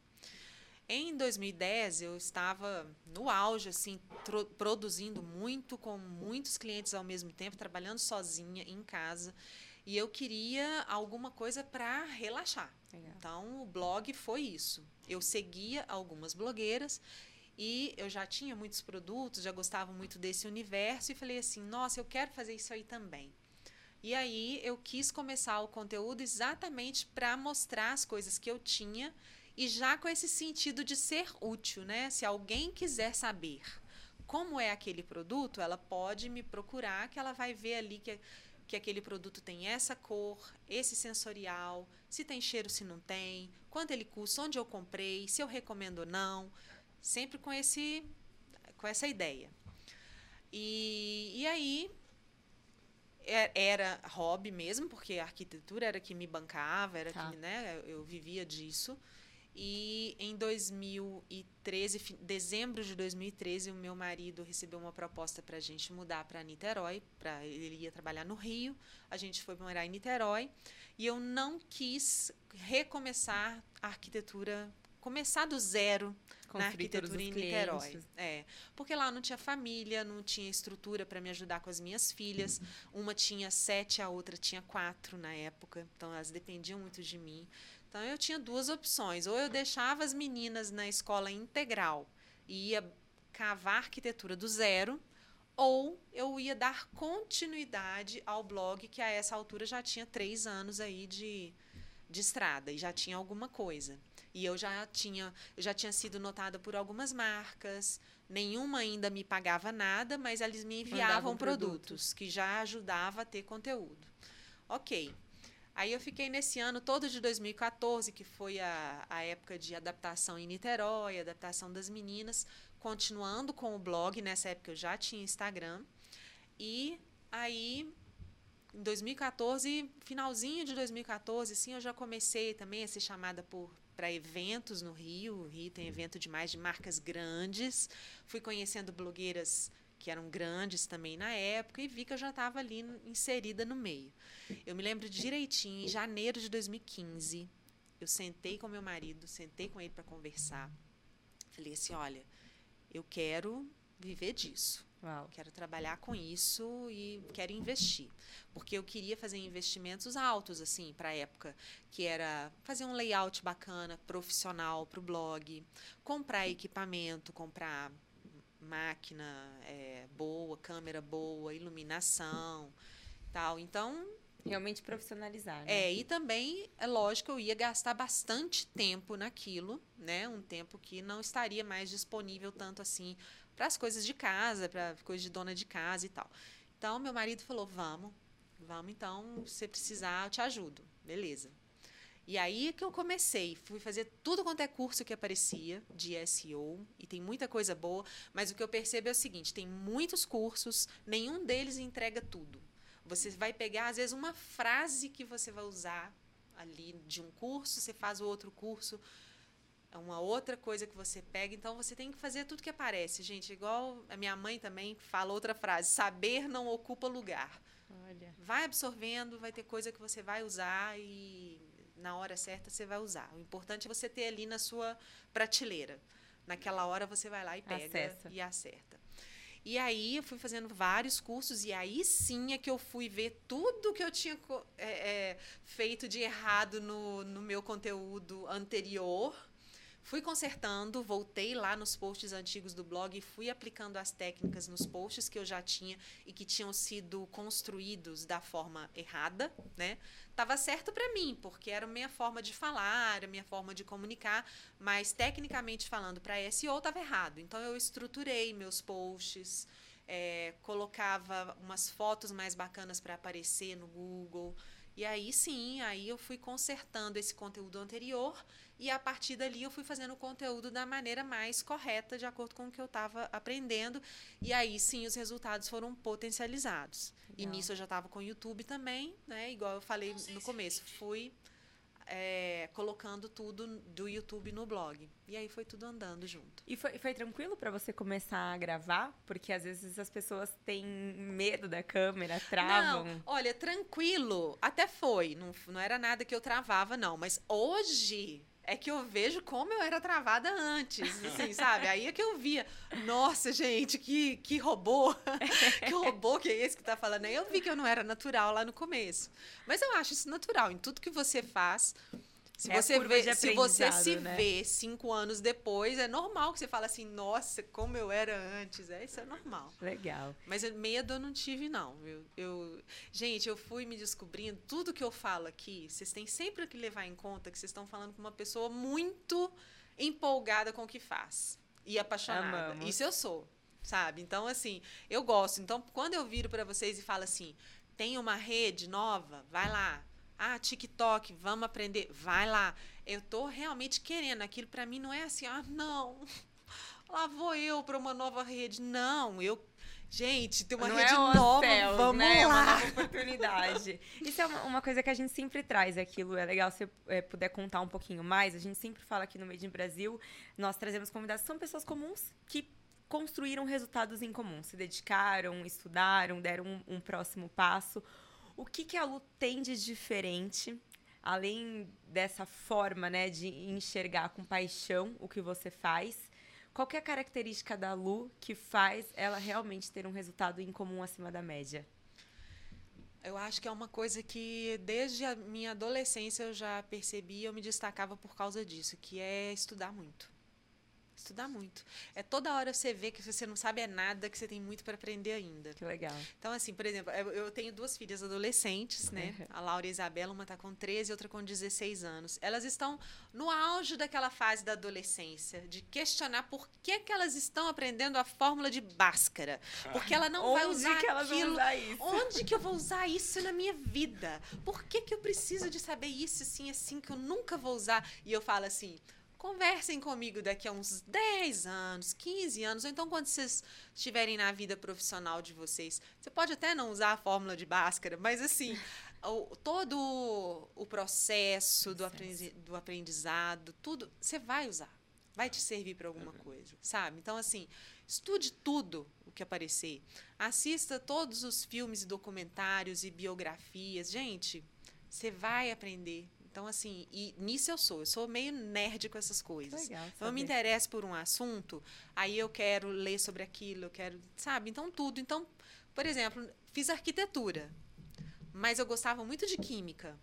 Em 2010 eu estava no auge, assim, produzindo muito com muitos clientes ao mesmo tempo, trabalhando sozinha em casa. E eu queria alguma coisa para relaxar. Legal. Então, o blog foi isso. Eu seguia algumas blogueiras e eu já tinha muitos produtos, já gostava muito desse universo e falei assim: nossa, eu quero fazer isso aí também. E aí eu quis começar o conteúdo exatamente para mostrar as coisas que eu tinha e já com esse sentido de ser útil, né? Se alguém quiser saber como é aquele produto, ela pode me procurar que ela vai ver ali que que aquele produto tem essa cor, esse sensorial, se tem cheiro, se não tem, quanto ele custa, onde eu comprei, se eu recomendo ou não, sempre com esse com essa ideia. E, e aí é, era hobby mesmo, porque a arquitetura era que me bancava, era Tá. que, né, eu vivia disso. E em 2013, fi- dezembro de 2013, o meu marido recebeu uma proposta para a gente mudar para Niterói, para ele ia trabalhar no Rio, a gente foi morar em Niterói, e eu não quis recomeçar a arquitetura, começar do zero Com na arquitetura em Niterói. clientes. É, porque lá não tinha família, não tinha estrutura para me ajudar com as minhas filhas. Uma tinha sete, a outra tinha quatro na época, então elas dependiam muito de mim. Então eu tinha duas opções: ou eu deixava as meninas na escola integral e ia cavar arquitetura do zero, ou eu ia dar continuidade ao blog que a essa altura já tinha três anos aí de, de estrada e já tinha alguma coisa. E eu já tinha, eu já tinha sido notada por algumas marcas, nenhuma ainda me pagava nada, mas eles me enviavam produtos. produtos que já ajudava a ter conteúdo. Ok. Aí eu fiquei nesse ano todo de 2014, que foi a, a época de adaptação em Niterói, adaptação das meninas, continuando com o blog. Nessa época eu já tinha Instagram. E aí, em 2014, finalzinho de 2014, assim, eu já comecei também a ser chamada por para eventos no Rio. O Rio tem evento demais de marcas grandes. Fui conhecendo blogueiras que eram grandes também na época e vi que eu já estava ali inserida no meio. Eu me lembro direitinho, em janeiro de 2015, eu sentei com meu marido, sentei com ele para conversar. Falei assim: olha, eu quero viver disso. Uau. Quero trabalhar com isso e quero investir. Porque eu queria fazer investimentos altos, assim, para a época, que era fazer um layout bacana, profissional para o blog, comprar equipamento, comprar máquina é, boa, câmera boa, iluminação, tal. Então, Realmente profissionalizar, né? é, e também, é lógico, eu ia gastar bastante tempo naquilo, né? Um tempo que não estaria mais disponível tanto assim para as coisas de casa, para coisas de dona de casa e tal. Então, meu marido falou: vamos, vamos então, se precisar, eu te ajudo. Beleza. E aí que eu comecei, fui fazer tudo quanto é curso que aparecia de SEO, e tem muita coisa boa, mas o que eu percebo é o seguinte: tem muitos cursos, nenhum deles entrega tudo. Você vai pegar, às vezes, uma frase que você vai usar ali de um curso, você faz o outro curso, é uma outra coisa que você pega. Então, você tem que fazer tudo que aparece, gente. Igual a minha mãe também fala outra frase: saber não ocupa lugar. Olha. Vai absorvendo, vai ter coisa que você vai usar e na hora certa você vai usar. O importante é você ter ali na sua prateleira. Naquela hora você vai lá e pega Acessa. e acerta. E aí eu fui fazendo vários cursos e aí sim é que eu fui ver tudo que eu tinha é, é, feito de errado no, no meu conteúdo anterior. Fui consertando, voltei lá nos posts antigos do blog e fui aplicando as técnicas nos posts que eu já tinha e que tinham sido construídos da forma errada, né? Tava certo para mim, porque era a minha forma de falar, era a minha forma de comunicar, mas tecnicamente falando para SEO estava errado. Então eu estruturei meus posts, é, colocava umas fotos mais bacanas para aparecer no Google. E aí sim, aí eu fui consertando esse conteúdo anterior e a partir dali eu fui fazendo o conteúdo da maneira mais correta, de acordo com o que eu estava aprendendo. E aí sim os resultados foram potencializados. E Legal. nisso eu já estava com o YouTube também, né? Igual eu falei no começo, fui é, colocando tudo do YouTube no blog. E aí foi tudo andando junto. E foi, foi tranquilo pra você começar a gravar? Porque às vezes as pessoas têm medo da câmera, travam. Não, olha, tranquilo, até foi. Não, não era nada que eu travava, não. Mas hoje é que eu vejo como eu era travada antes, assim, sabe? Aí é que eu via, nossa, gente, que, que robô, que robô que é esse que tá falando aí? Eu vi que eu não era natural lá no começo. Mas eu acho isso natural, em tudo que você faz. Se É você, vê, se você se né? vê cinco anos depois, é normal que você fale assim, nossa, como eu era antes. É, isso é normal. Legal. Mas medo eu não tive, não. Eu, eu- gente, eu fui me descobrindo. Tudo que eu falo aqui, vocês têm sempre que levar em conta que vocês estão falando com uma pessoa muito empolgada com o que faz. E apaixonada. Amamos. Isso eu sou, sabe? Então, assim, eu gosto. Então, quando eu viro para vocês e falo assim, tem uma rede nova? Vai lá. Ah, TikTok, vamos aprender. Vai lá. Eu tô realmente querendo. Aquilo para mim não é assim, ah, não. Lá vou eu para uma nova rede. Não, eu Gente, tem uma Não rede é nova, céus, vamos né? É uma lá. nova oportunidade. Isso é uma, uma coisa que a gente sempre traz aquilo. É legal se você é, puder contar um pouquinho mais. A gente sempre fala aqui no Made in Brasil, nós trazemos convidados que são pessoas comuns que construíram resultados em comum, se dedicaram, estudaram, deram um, um próximo passo. O que, que a Lu tem de diferente, além dessa forma né, de enxergar com paixão o que você faz? Qual é a característica da Lu que faz ela realmente ter um resultado em comum acima da média? Eu acho que é uma coisa que desde a minha adolescência eu já percebi eu me destacava por causa disso, que é estudar muito. Estudar muito. É toda hora você vê que você não sabe é nada, que você tem muito para aprender ainda. Que legal. Então, assim, por exemplo, eu tenho duas filhas adolescentes, né? A Laura e a Isabela, uma está com 13 e outra com 16 anos. Elas estão no auge daquela fase da adolescência, de questionar por que, que elas estão aprendendo a fórmula de Bhaskara. Porque ela não vai usar que elas vão aquilo. usar isso? Onde que eu vou usar isso na minha vida? Por que, que eu preciso de saber isso assim, assim, que eu nunca vou usar? E eu falo assim. Conversem comigo daqui a uns 10 anos, 15 anos, ou então quando vocês estiverem na vida profissional de vocês. Você pode até não usar a fórmula de Bhaskara, mas assim, o- todo o processo do, aprendi- do aprendizado, tudo, você vai usar. Vai te servir para alguma coisa, sabe? Então, assim, estude tudo o que aparecer. Assista todos os filmes e documentários e biografias. Gente, você vai aprender. Então, assim, e nisso eu sou. Eu sou meio nerd com essas coisas. Legal Então, eu me interesso por um assunto, aí eu quero ler sobre aquilo, eu quero, sabe? Então, tudo. Então, por exemplo, fiz arquitetura, mas eu gostava muito de química.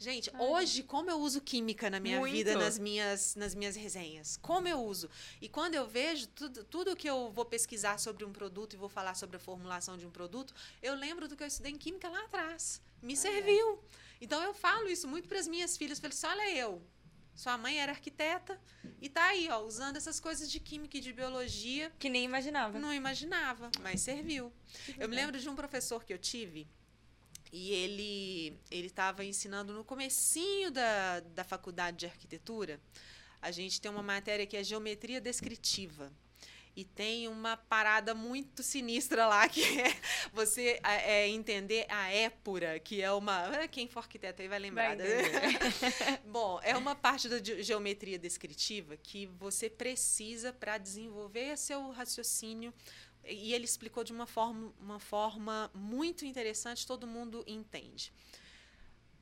Gente, hoje, como eu uso química na minha Muito. vida, nas minhas, nas minhas resenhas? Como eu uso? E quando eu vejo tudo, tudo que eu vou pesquisar sobre um produto e vou falar sobre a formulação de um produto, eu lembro do que eu estudei em química lá atrás. Me serviu. Então, eu falo isso muito para as minhas filhas. Falei assim, olha eu, sua mãe era arquiteta e tá aí, ó, usando essas coisas de química e de biologia. Que nem imaginava. Não imaginava, mas serviu. Eu me lembro de um professor que eu tive e ele ele estava ensinando no comecinho da, da faculdade de arquitetura. A gente tem uma matéria que é geometria descritiva. E tem uma parada muito sinistra lá, que é você é, é, entender a épura, que é uma. ah, Quem for arquiteto aí vai lembrar. Vai. Bom, é uma parte da ge- geometria descritiva que você precisa para desenvolver seu raciocínio. E ele explicou de uma forma, uma forma muito interessante, todo mundo entende.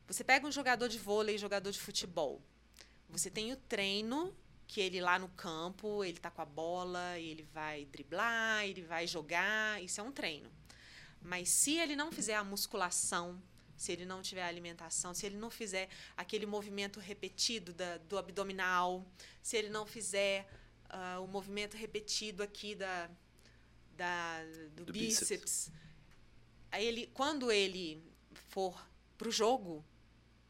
Você pega um jogador de vôlei, jogador de futebol. Você tem o treino, que ele lá no campo, ele tá com a bola, ele vai driblar, ele vai jogar, isso é um treino. Mas se ele não fizer a musculação, se ele não tiver a alimentação, se ele não fizer aquele movimento repetido da- do abdominal, se ele não fizer ah, o movimento repetido aqui da, da, do, Do bíceps, bíceps. ele, quando ele for pro jogo,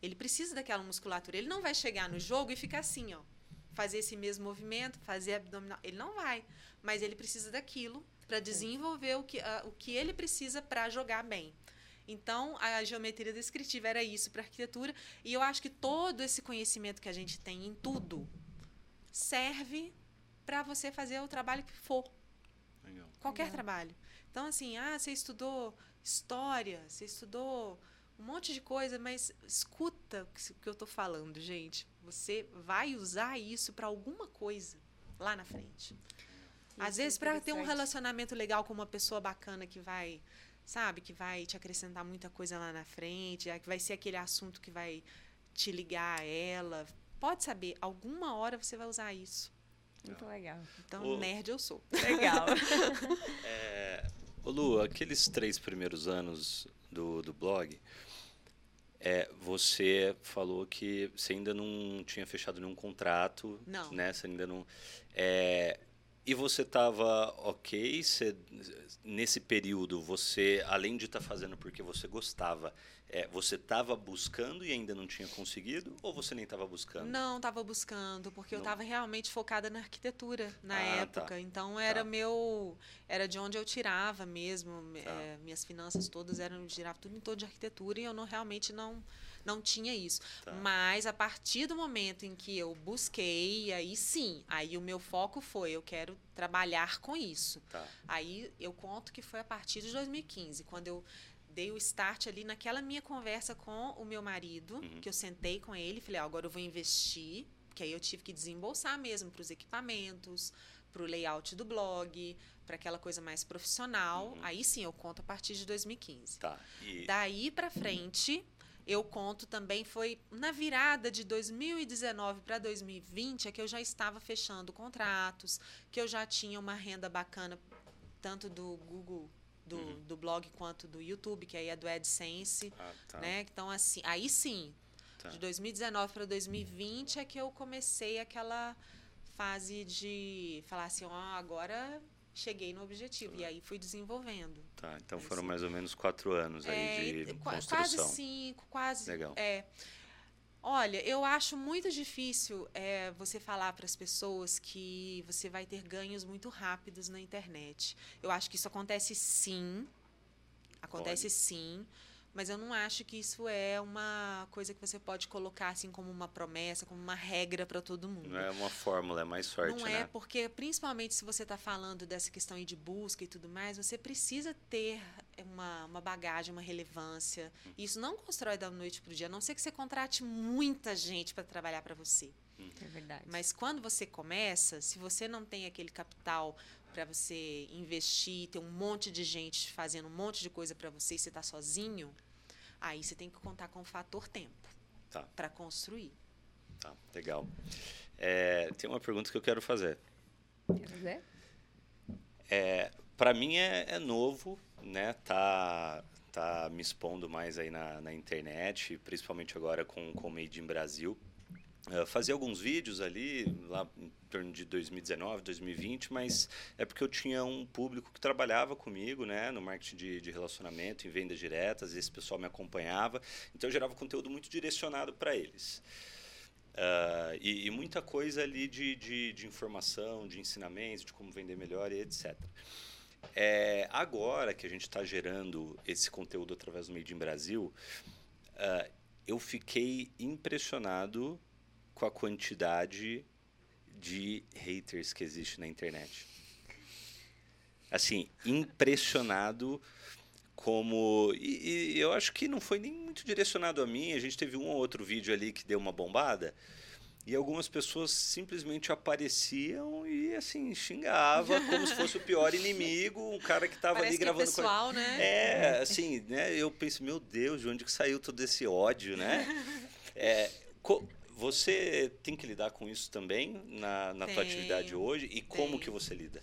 ele precisa daquela musculatura. Ele não vai chegar no jogo e ficar assim, ó, fazer esse mesmo movimento, fazer abdominal. Ele não vai, mas ele precisa daquilo para desenvolver o que, o que ele precisa para jogar bem. Então, a geometria descritiva era isso para arquitetura, e eu acho que todo esse conhecimento que a gente tem em tudo serve para você fazer o trabalho que for. Legal. Qualquer Legal. trabalho. Então, assim, ah, você estudou história, você estudou um monte de coisa, mas escuta o que o eu estou falando, gente. Você vai usar isso para alguma coisa lá na frente. Às Isso é vezes, para ter um relacionamento legal com uma pessoa bacana que vai, sabe, que vai te acrescentar muita coisa lá na frente, ah, que vai ser aquele assunto que vai te ligar a ela. Pode saber, alguma hora você vai usar isso. Muito legal. Então, Ô. nerd eu sou. Legal. É, ô Lu, aqueles três primeiros anos do, do blog, é, você falou que você ainda não tinha fechado nenhum contrato, Não. né? Você ainda não. é, e você estava ok? Você, nesse período, você, além de estar fazendo porque você gostava, é, você estava buscando e ainda não tinha conseguido? Ou você nem estava buscando? Não, estava buscando, porque eu Não? estava realmente focada na arquitetura na Ah, época. tá. Então era Tá. meu. Era de onde eu tirava mesmo. Tá. eh, minhas finanças todas eram girava tudo em torno de arquitetura e eu não realmente não não tinha isso. Tá. Mas a partir do momento em que eu busquei, aí sim, aí o meu foco foi, eu quero trabalhar com isso. Tá. Aí eu conto que foi a partir de 2015, quando eu dei o start ali naquela minha conversa com o meu marido, Uhum. que eu sentei com ele, falei, ah, agora eu vou investir, que aí eu tive que desembolsar mesmo para os equipamentos, para o layout do blog, para aquela coisa mais profissional. Uhum. Aí sim eu conto a partir de 2015. Tá. E, Daí para frente, eu conto também foi na virada de 2019 para 2020 é que eu já estava fechando contratos, que eu já tinha uma renda bacana tanto do Google, do, Uhum. do blog quanto do YouTube, que aí é do AdSense, ah, tá. né? Então assim, aí sim, Tá. de 2019 para 2020 é que eu comecei aquela fase de falar assim, ó, agora cheguei no objetivo e aí fui desenvolvendo. Tá, então foram mais ou menos quatro anos aí É, de construção. Quase cinco, quase. Legal. É. Olha, eu acho muito difícil é, você falar para as pessoas que você vai ter ganhos muito rápidos na internet. Eu acho que isso acontece sim. Acontece sim. Mas eu não acho que isso é uma coisa que você pode colocar assim como uma promessa, como uma regra para todo mundo. Não é uma fórmula, é mais sorte, Não né? é, porque principalmente se você está falando dessa questão aí de busca e tudo mais, você precisa ter uma, uma bagagem, uma relevância. E isso não constrói da noite para o dia, a não ser que você contrate muita gente para trabalhar para você. É verdade. Mas quando você começa, se você não tem aquele capital para você investir, ter um monte de gente fazendo um monte de coisa para você e você está sozinho, aí você tem que contar com o fator tempo Tá. para construir. Tá, legal. É, tem uma pergunta que eu quero fazer. Quer dizer? Para mim é, é novo, né? Tá, tá me expondo mais aí na, na internet, principalmente agora com com o Made in Brasil. Eu fazia alguns vídeos ali, lá em torno de 2019, 2020, mas é porque eu tinha um público que trabalhava comigo, né, no marketing de, de relacionamento, em vendas diretas, esse pessoal me acompanhava, então eu gerava conteúdo muito direcionado para eles. Ah, e, e muita coisa ali de, de, de informação, de ensinamentos, de como vender melhor e etc. É, agora que a gente está gerando esse conteúdo através do Made in Brasil, ah, eu fiquei impressionado com a quantidade de haters que existe na internet. Assim, impressionado como. E, e eu acho que não foi nem muito direcionado a mim. A gente teve um ou outro vídeo ali que deu uma bombada. E algumas pessoas simplesmente apareciam e assim xingava como se fosse o pior inimigo, um cara que estava ali Parece que é gravando pessoal, né? é, assim, né? Eu penso, meu Deus, de onde que saiu todo esse ódio, né? É, co- você tem que lidar com isso também na, na tua atividade hoje e como tenho. que você lida?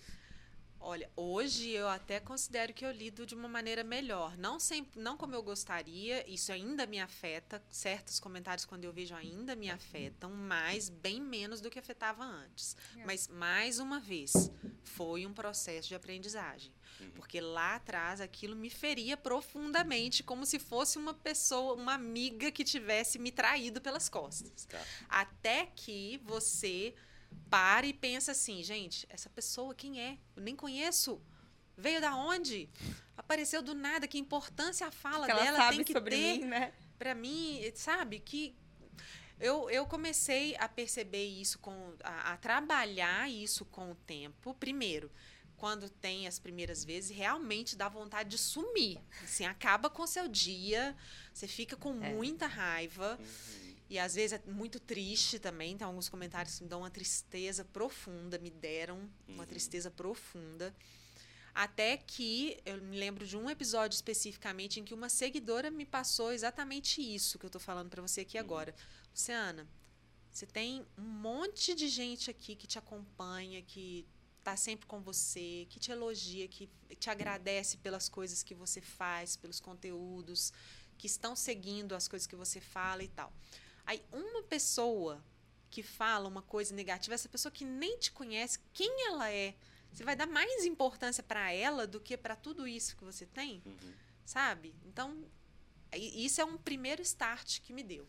Olha, hoje eu até considero que eu lido de uma maneira melhor. Não sempre, não como eu gostaria, isso ainda me afeta. Certos comentários, quando eu vejo, ainda me afetam, mas bem menos do que afetava antes. É. Mas, mais uma vez, foi um processo de aprendizagem. Uhum. Porque lá atrás aquilo me feria profundamente, como se fosse uma pessoa, uma amiga que tivesse me traído pelas costas. Tá. Até que você para e pensa assim, gente, essa pessoa quem é? Eu nem conheço. Veio da onde? Apareceu do nada. Que importância a fala que ela dela sabe tem que sobre ter mim, né? para mim, sabe, que eu, eu comecei a perceber isso, com, a, a trabalhar isso com o tempo. Primeiro, quando tem as primeiras vezes, realmente dá vontade de sumir. Assim, acaba com o seu dia, você fica com É. muita raiva. Uhum. E às vezes é muito triste também. Tem alguns comentários me dão uma tristeza profunda, me deram uma Uhum. tristeza profunda. Até que eu me lembro de um episódio especificamente em que uma seguidora me passou exatamente isso que eu tô falando para você aqui agora. Luciana, você tem um monte de gente aqui que te acompanha, que tá sempre com você, que te elogia, que te agradece pelas coisas que você faz, pelos conteúdos, que estão seguindo as coisas que você fala e tal. Aí uma pessoa que fala uma coisa negativa, essa pessoa que nem te conhece, quem ela é? Você vai dar mais importância para ela do que para tudo isso que você tem, Uhum. sabe? Então, isso é um primeiro start que me deu.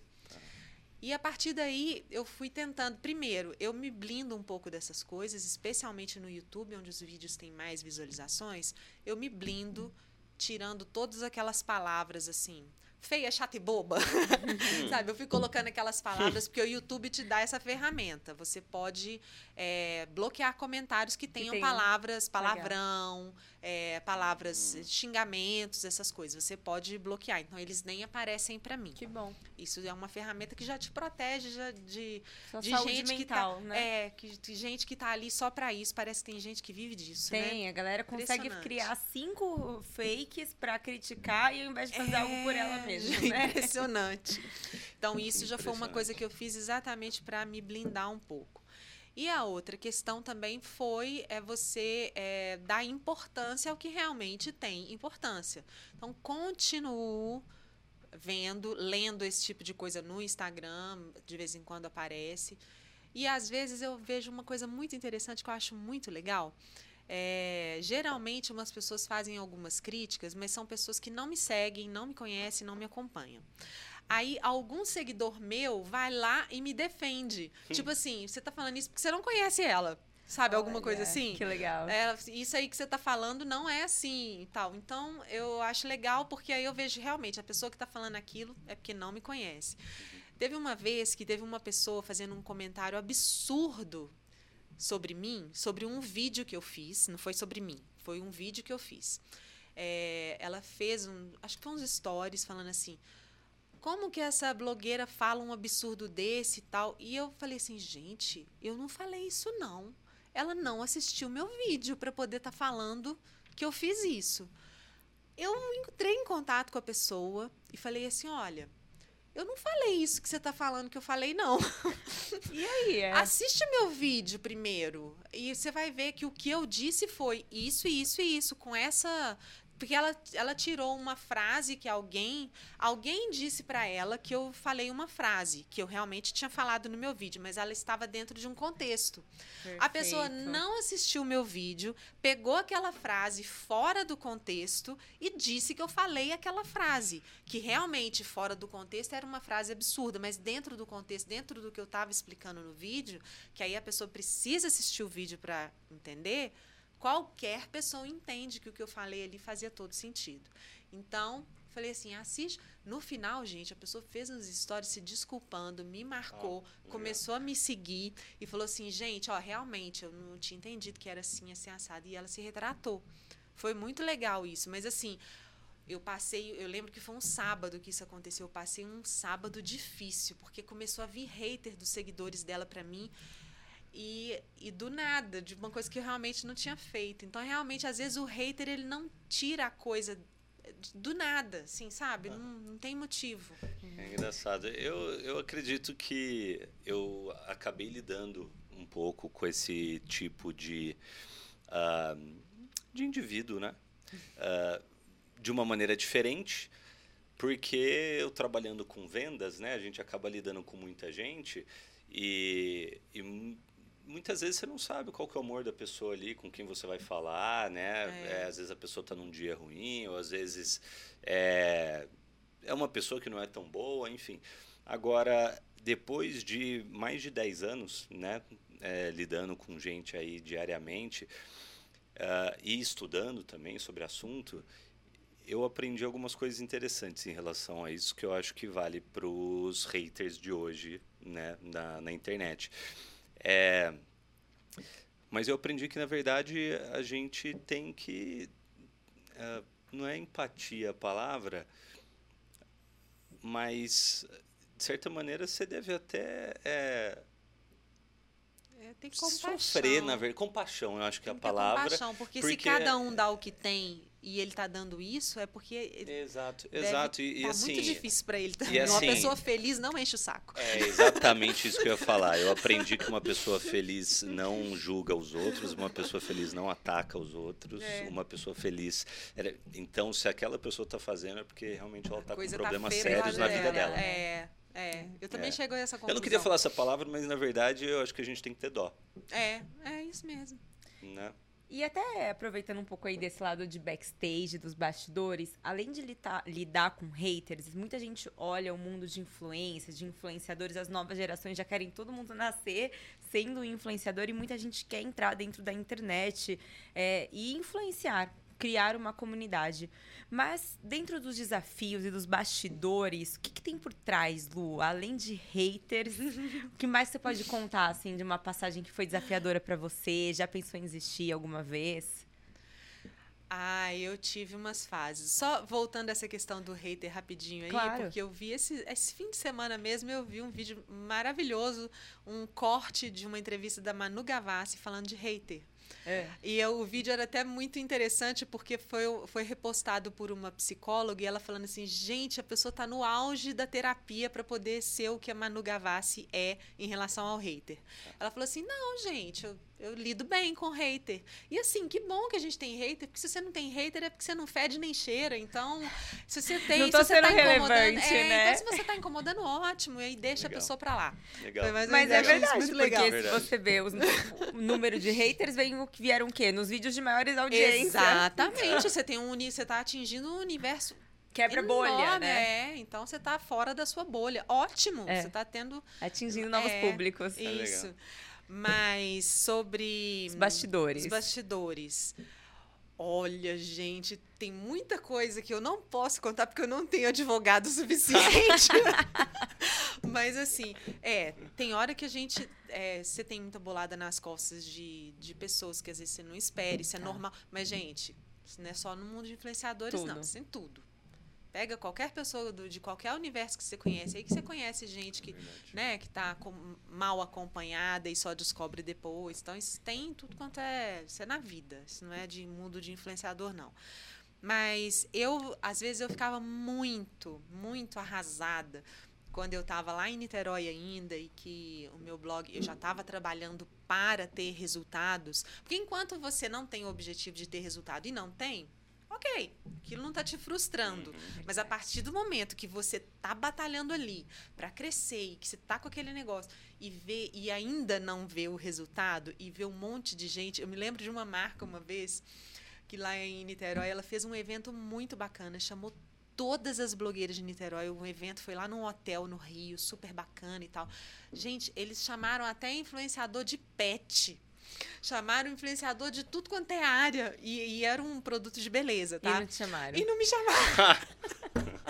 E a partir daí, eu fui tentando. Primeiro, eu me blindo um pouco dessas coisas, especialmente no YouTube, onde os vídeos têm mais visualizações. Eu me blindo, tirando todas aquelas palavras assim, feia, chata e boba. Sabe? Eu fui colocando aquelas palavras porque o YouTube te dá essa ferramenta. Você pode é, bloquear comentários que tenham que palavras, palavrão, é, palavras, hum. xingamentos, essas coisas. Você pode bloquear. Então, eles nem aparecem para mim. Que bom. Isso é uma ferramenta que já te protege já de, Sua de gente mental, que tá, né? É, que, de gente que tá ali só para isso. Parece que tem gente que vive disso, tem, né? a galera consegue criar cinco fakes para criticar e ao invés de fazer é, algo por ela mesma, né? Impressionante. Então, isso já foi uma coisa que eu fiz exatamente para me blindar um pouco. E a outra questão também foi é você é, dar importância ao que realmente tem importância. Então, continuo vendo, lendo esse tipo de coisa no Instagram, de vez em quando aparece. E às vezes eu vejo uma coisa muito interessante que eu acho muito legal. É, geralmente, umas pessoas fazem algumas críticas, mas são pessoas que não me seguem, não me conhecem, não me acompanham. Aí algum seguidor meu vai lá e me defende. Hum. Tipo assim, você tá falando isso porque você não conhece ela. Sabe, Olha, alguma coisa assim? Que legal. É, isso aí que você tá falando não é assim e tal. Então, eu acho legal porque aí eu vejo realmente a pessoa que tá falando aquilo é porque não me conhece. Teve uma vez que teve uma pessoa fazendo um comentário absurdo sobre mim, sobre um vídeo que eu fiz. Não foi sobre mim, foi um vídeo que eu fiz. É, ela fez um. Acho que foi uns stories falando assim como que essa blogueira fala um absurdo desse e tal? E eu falei assim, gente, eu não falei isso não. Ela não assistiu meu vídeo para poder estar tá falando que eu fiz isso. Eu entrei em contato com a pessoa e falei assim, olha, eu não falei isso que você está falando que eu falei, não. E aí? É? Assiste meu vídeo primeiro. E você vai ver que o que eu disse foi isso, isso e isso, com essa porque ela, ela tirou uma frase que alguém alguém disse para ela que eu falei uma frase que eu realmente tinha falado no meu vídeo, mas ela estava dentro de um contexto. Perfeito. A pessoa não assistiu o meu vídeo, pegou aquela frase fora do contexto e disse que eu falei aquela frase, que realmente fora do contexto era uma frase absurda, mas dentro do contexto, dentro do que eu estava explicando no vídeo, que aí a pessoa precisa assistir o vídeo para entender qualquer pessoa entende que o que eu falei ali fazia todo sentido. Então, falei assim, assiste. No final, gente, a pessoa fez uns stories se desculpando, me marcou, ah, começou a me seguir e falou assim, gente, ó, realmente, eu não tinha entendido que era assim, assim, assado. E ela se retratou. Foi muito legal isso. Mas assim, eu passei, eu lembro que foi um sábado que isso aconteceu. Eu passei um sábado difícil, porque começou a vir hater dos seguidores dela para mim. E, e do nada, de uma coisa que eu realmente não tinha feito. Então, realmente, às vezes o hater ele não tira a coisa do nada, assim, sabe? Ah. Não, não tem motivo. É engraçado. Eu, eu acredito que eu acabei lidando um pouco com esse tipo de, uh, de indivíduo, né? Uh, de uma maneira diferente, porque eu trabalhando com vendas, né? A gente acaba lidando com muita gente e, e muitas vezes você não sabe qual que é o humor da pessoa ali, com quem você vai falar, né? É. É, às vezes a pessoa está num dia ruim, ou às vezes é, é uma pessoa que não é tão boa, enfim. Agora, depois de mais de 10 anos, né, é, lidando com gente aí diariamente uh, e estudando também sobre assunto, eu aprendi algumas coisas interessantes em relação a isso que eu acho que vale para os haters de hoje, né, na, na internet. É, mas eu aprendi que, na verdade, a gente tem que. É, não é empatia a palavra, mas, de certa maneira, você deve até. É, é, tem compaixão. Sofrer, na verdade. Compaixão, eu acho que é a palavra. Compaixão, porque, porque se cada um dá o que tem e ele está dando isso, é porque. Exato, exato. E, tá assim, muito difícil para ele também. Assim, uma pessoa feliz não enche o saco. É exatamente isso que eu ia falar. Eu aprendi que uma pessoa feliz não julga os outros, uma pessoa feliz não ataca os outros, é. uma pessoa feliz. Então, se aquela pessoa está fazendo, é porque realmente ela está com tá problemas sérios na vida dela. É. É, eu também é. chego a essa conclusão. Eu não queria falar essa palavra, mas na verdade eu acho que a gente tem que ter dó. É, é isso mesmo. Né? E até aproveitando um pouco aí desse lado de backstage, dos bastidores, além de lidar, com haters, muita gente olha o mundo de influências, de influenciadores, as novas gerações já querem todo mundo nascer sendo influenciador e muita gente quer entrar dentro da internet é, e influenciar criar uma comunidade. Mas dentro dos desafios e dos bastidores, o que, que tem por trás, Lu? Além de haters, o que mais você pode contar assim de uma passagem que foi desafiadora para você? Já pensou em desistir alguma vez? Ah, eu tive umas fases. Só voltando a essa questão do hater rapidinho aí, Claro. porque eu vi esse, esse fim de semana mesmo, eu vi um vídeo maravilhoso, um corte de uma entrevista da Manu Gavassi falando de hater. É. E o vídeo era até muito interessante porque foi, foi repostado por uma psicóloga e ela falando assim: gente, a pessoa está no auge da terapia para poder ser o que a Manu Gavassi é em relação ao hater. Ela falou assim: não, gente, eu, eu lido bem com hater. E assim, que bom que a gente tem hater, porque se você não tem hater é porque você não fede nem cheira. Então, se você tem. Não tô se você sendo tá incomodando, é, né? Então, se você está incomodando, ótimo. E aí deixa Legal. a pessoa para lá. Legal. Ou Mas é verdade, muito porque legal. se você vê os- o número de haters, vem o que vieram o quê? Nos vídeos de maiores audiências. Exatamente. Você tem um você tá atingindo um universo Quebra bolha, enorme, né? É, então você tá fora da sua bolha. Ótimo. É. Você tá tendo Atingindo novos É, públicos. legal. isso. Mas sobre Os bastidores. os bastidores. Olha, gente, tem muita coisa que eu não posso contar porque eu não tenho advogado suficiente. Mas assim, é, tem hora que a gente. é, você tem muita bolada nas costas de, de pessoas que às vezes você não espera, isso é Tá. normal. Mas, gente, isso não é só no mundo de influenciadores, Tudo. não. Isso tem tudo. Pega qualquer pessoa do- de qualquer universo que você conhece, aí que você conhece gente que, Verdade. né, que tá com- mal acompanhada e só descobre depois. Então, isso tem tudo quanto é. Isso é na vida. Isso não é de mundo de influenciador, não. Mas eu, às vezes, eu ficava muito, muito arrasada quando eu estava lá em Niterói ainda e que o meu blog, eu já estava trabalhando para ter resultados. Porque enquanto você não tem o objetivo de ter resultado e não tem, ok, aquilo não está te frustrando. Uhum. Mas a partir do momento que você tá batalhando ali para crescer e que você tá com aquele negócio e vê e ainda não vê o resultado e vê um monte de gente, eu me lembro de uma marca uma vez que lá em Niterói ela fez um evento muito bacana, chamou todas as blogueiras de Niterói. O evento foi lá num hotel no Rio, super bacana e tal. Gente, eles chamaram até influenciador de pet. Chamaram influenciador de tudo quanto é área. E, e era um produto de beleza, E tá? não te chamaram. E não me chamaram.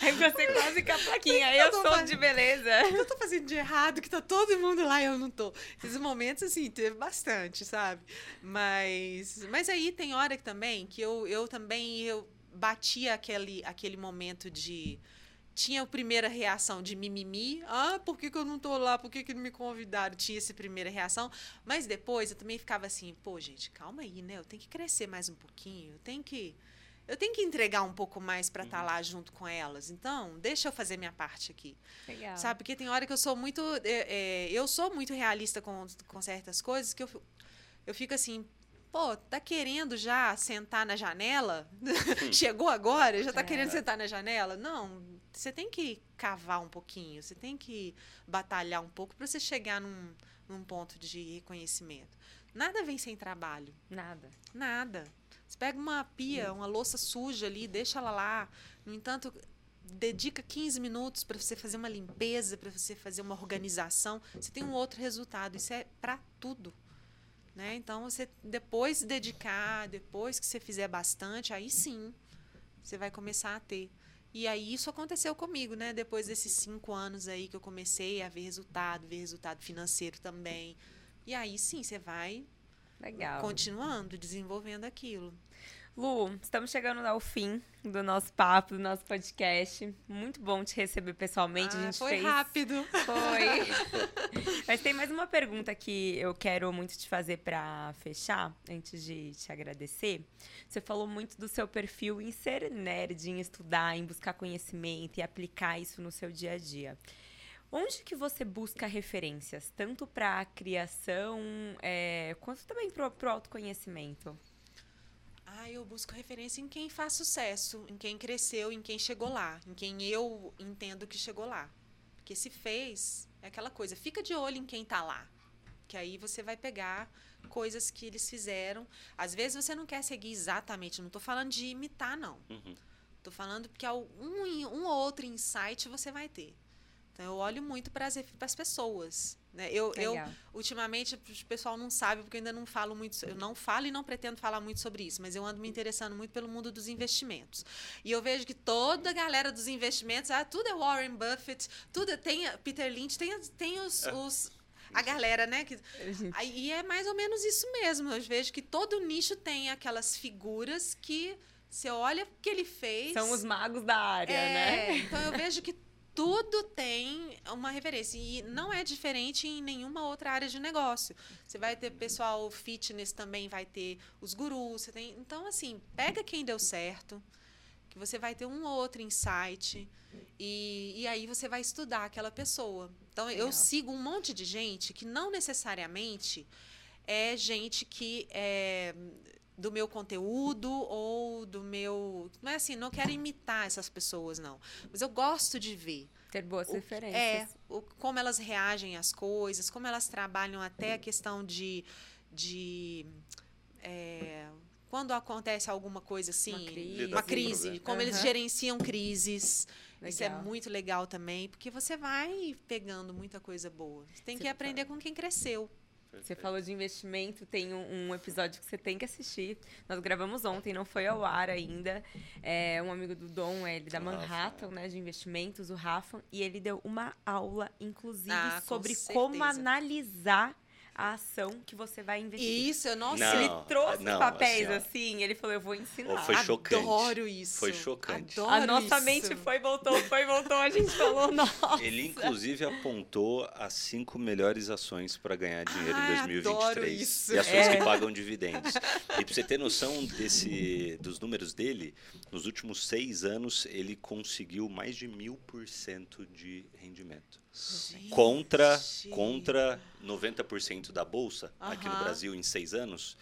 Aí você quase com a plaquinha. Eu sou fazendo- de beleza. O que eu tô fazendo de errado? Que tá todo mundo lá e eu não tô. Esses momentos, assim, teve bastante, sabe? Mas, mas aí tem hora que também que eu, eu também eu batia aquele, aquele momento de. Tinha a primeira reação de mimimi. Ah, por que, que eu não tô lá? Por que, que não me convidaram? Tinha essa primeira reação. Mas depois eu também ficava assim, pô, gente, calma aí, né? Eu tenho que crescer mais um pouquinho. Eu tenho que. Eu tenho que entregar um pouco mais para estar lá junto com elas. Então, deixa eu fazer minha parte aqui. Legal. Sabe, porque tem hora que eu sou muito. é, é, eu sou muito realista com, com certas coisas que eu, eu fico assim. Pô, tá querendo já sentar na janela? Chegou agora? Já tá É. querendo sentar na janela? Não, você tem que cavar um pouquinho, você tem que batalhar um pouco para você chegar num, num ponto de reconhecimento. Nada vem sem trabalho. Nada. Nada. Você pega uma pia, uma louça suja ali, deixa ela lá. No entanto, dedica 15 minutos para você fazer uma limpeza, para você fazer uma organização. Você tem um outro resultado. Isso é para tudo. Né? Então, você depois dedicar, depois que você fizer bastante, aí sim você vai começar a ter. E aí isso aconteceu comigo, né? Depois desses cinco anos aí que eu comecei a ver resultado, ver resultado financeiro também. E aí sim, você vai Legal. continuando, desenvolvendo aquilo. Lu, estamos chegando ao fim do nosso papo, do nosso podcast. Muito bom te receber pessoalmente. a Ah, gente foi fez... rápido. Foi. Mas tem mais uma pergunta que eu quero muito te fazer para fechar, antes de te agradecer. Você falou muito do seu perfil em ser nerd, em estudar, em buscar conhecimento e aplicar isso no seu dia a dia. Onde que você busca referências, tanto para a criação, é, quanto também para o autoconhecimento? Ah, eu busco referência em quem faz sucesso, em quem cresceu, em quem chegou lá, em quem eu entendo que chegou lá. Porque se fez, é aquela coisa, fica de olho em quem tá lá. Que aí você vai pegar coisas que eles fizeram. Às vezes você não quer seguir exatamente, não tô falando de imitar, não. Uhum. Tô falando porque algum, um ou outro insight você vai ter. Então eu olho muito para as pessoas. Né? Eu, eu, ultimamente, o pessoal não sabe, porque eu ainda não falo muito. Eu não falo e não pretendo falar muito sobre isso, mas eu ando me interessando muito pelo mundo dos investimentos. E eu vejo que toda a galera dos investimentos, ah, tudo é Warren Buffett, tudo é, tem Peter Lynch, tem, tem os, é. os a galera, né? Que, e é mais ou menos isso mesmo. Eu vejo que todo nicho tem aquelas figuras que você olha o que ele fez. São os magos da área, é, né? Então eu vejo que tudo tem uma referência. E não é diferente em nenhuma outra área de negócio. Você vai ter pessoal fitness também, vai ter os gurus. Você tem... Então, assim, pega quem deu certo, que você vai ter um ou outro insight. E, e aí você vai estudar aquela pessoa. Então, Legal. eu sigo um monte de gente que não necessariamente é gente que é do meu conteúdo ou do meu. Não é assim, não quero imitar essas pessoas, não. Mas eu gosto de ver. Ter boas o, referências. É, o, como elas reagem às coisas, como elas trabalham até a questão de. de é, quando acontece alguma coisa assim, uma crise, uma crise como uhum. eles gerenciam crises. Legal. Isso é muito legal também, porque você vai pegando muita coisa boa. Você tem você que aprender com quem cresceu. Você falou de investimento, tem um, um, episódio que você tem que assistir. Nós gravamos ontem, não foi ao ar ainda. É um amigo do Dom, é ele da Manhattan, né, de investimentos, o Rafa, e ele deu uma aula, inclusive, ah, sobre como analisar a ação que você vai investir. Isso, nossa. Não, ele trouxe não, papéis assim, assim, ele falou, eu vou ensinar. foi chocante. Adoro isso. Foi chocante. Adoro a nossa isso. mente foi, voltou, foi, voltou, a gente falou, nossa. Ele, inclusive, apontou as cinco melhores ações para ganhar dinheiro ah, em 2023. Isso. E ações é. que pagam dividendos. E para você ter noção desse, dos números dele, nos últimos seis anos, ele conseguiu mais de mil por cento de rendimento. Gente. Contra, contra 90% da Bolsa, aqui no Brasil, em seis anos,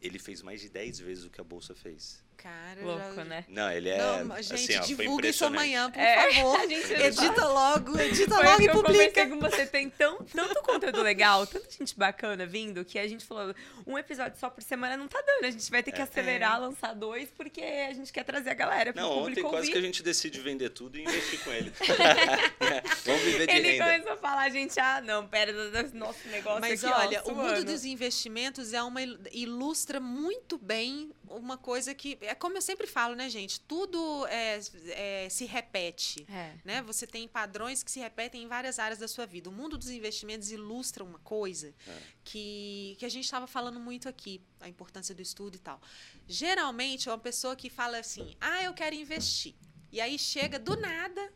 ele fez mais de 10 vezes o que a Bolsa fez. Cara, Louco, já... né? Não, ele é. Não, gente, assim, ó, divulga isso amanhã, por é, favor. edita logo, edita foi logo e publica. com você tem tão, tanto conteúdo legal, tanta gente bacana vindo, que a gente falou, um episódio só por semana não tá dando. A gente vai ter que é. acelerar, é. lançar dois, porque a gente quer trazer a galera. Não, ontem ouvir. quase que a gente decide vender tudo e investir com ele. Vamos viver de ele renda. Ele começou a falar, gente, ah, não, pera, nosso negócio Mas aqui, olha, ó, o mundo dos investimentos é uma ilustra muito bem uma coisa que é como eu sempre falo, né, gente? Tudo é, é, se repete, é. né? Você tem padrões que se repetem em várias áreas da sua vida. O mundo dos investimentos ilustra uma coisa é. que, que a gente estava falando muito aqui, a importância do estudo e tal. Geralmente é uma pessoa que fala assim: "Ah, eu quero investir". E aí chega do nada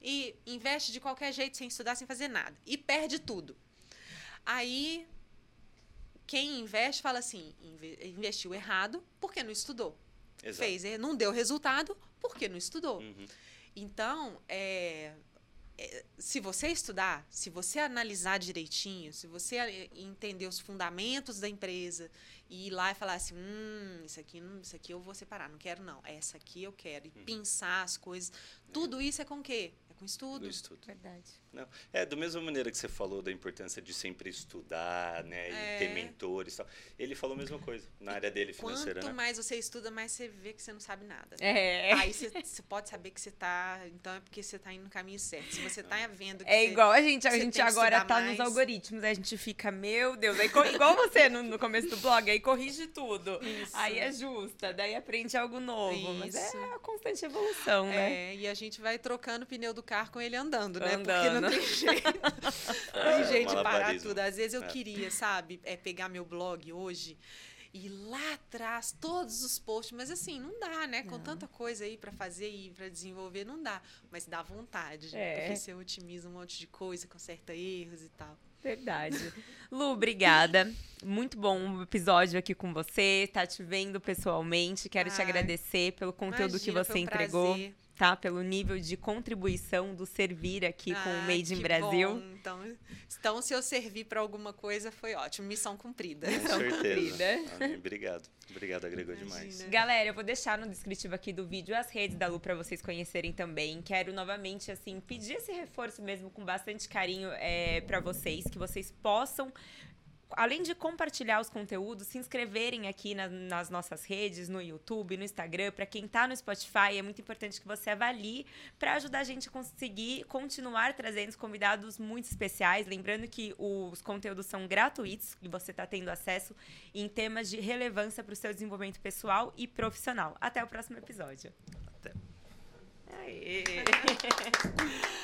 e investe de qualquer jeito sem estudar, sem fazer nada e perde tudo. Aí quem investe fala assim, investiu errado porque não estudou. Exato. Fez, não deu resultado porque não estudou. Uhum. Então, é, é, se você estudar, se você analisar direitinho, se você eh, entender os fundamentos da empresa e ir lá e falar assim, hum, isso aqui, isso aqui eu vou separar, não quero não, essa aqui eu quero, e uhum. pensar as coisas, tudo isso é com o quê? Com estudo. Do estudo. Verdade. Não. É, da mesma maneira que você falou da importância de sempre estudar, né? É. E ter mentores e tal. Ele falou a mesma coisa na área dele financeira, Quanto né? mais você estuda, mais você vê que você não sabe nada. É. Aí você, você pode saber que você está Então é porque você está indo no caminho certo. Se você está vendo que É você, igual a gente. A gente agora está nos algoritmos. A gente fica, meu Deus. Aí, igual você no, no começo do blog, aí corrige tudo. Isso. Aí ajusta, daí aprende algo novo. Isso. Mas é a constante evolução, né? É, e a gente vai trocando o pneu do carro com ele andando né? Andando. Porque não tem jeito. tem jeito de parar tudo. Às vezes eu é. queria, sabe, é, pegar meu blog hoje e lá atrás todos os posts, mas assim, não dá, né? Com não. tanta coisa aí para fazer e para desenvolver, não dá. Mas dá vontade, é. porque você otimiza um monte de coisa, conserta erros e tal. Verdade. Lu, obrigada. Muito bom o episódio aqui com você. Tá te vendo pessoalmente. Quero te agradecer pelo conteúdo imagina, que você um entregou. Prazer tá? Pelo nível de contribuição do servir aqui ah, com o Made in Brasil. Bom. Então, então, se eu servir para alguma coisa, foi ótimo. Missão cumprida. Com certeza. Obrigado. Obrigado, agregou Imagina. demais. Galera, eu vou deixar no descritivo aqui do vídeo as redes da Lu para vocês conhecerem também. Quero novamente, assim, pedir esse reforço mesmo com bastante carinho é, para vocês, que vocês possam além de compartilhar os conteúdos, se inscreverem aqui na, nas nossas redes, no YouTube, no Instagram. Para quem está no Spotify, é muito importante que você avalie para ajudar a gente a conseguir continuar trazendo convidados muito especiais. Lembrando que os conteúdos são gratuitos e você está tendo acesso em temas de relevância para o seu desenvolvimento pessoal e profissional. Até o próximo episódio. Até. Aê.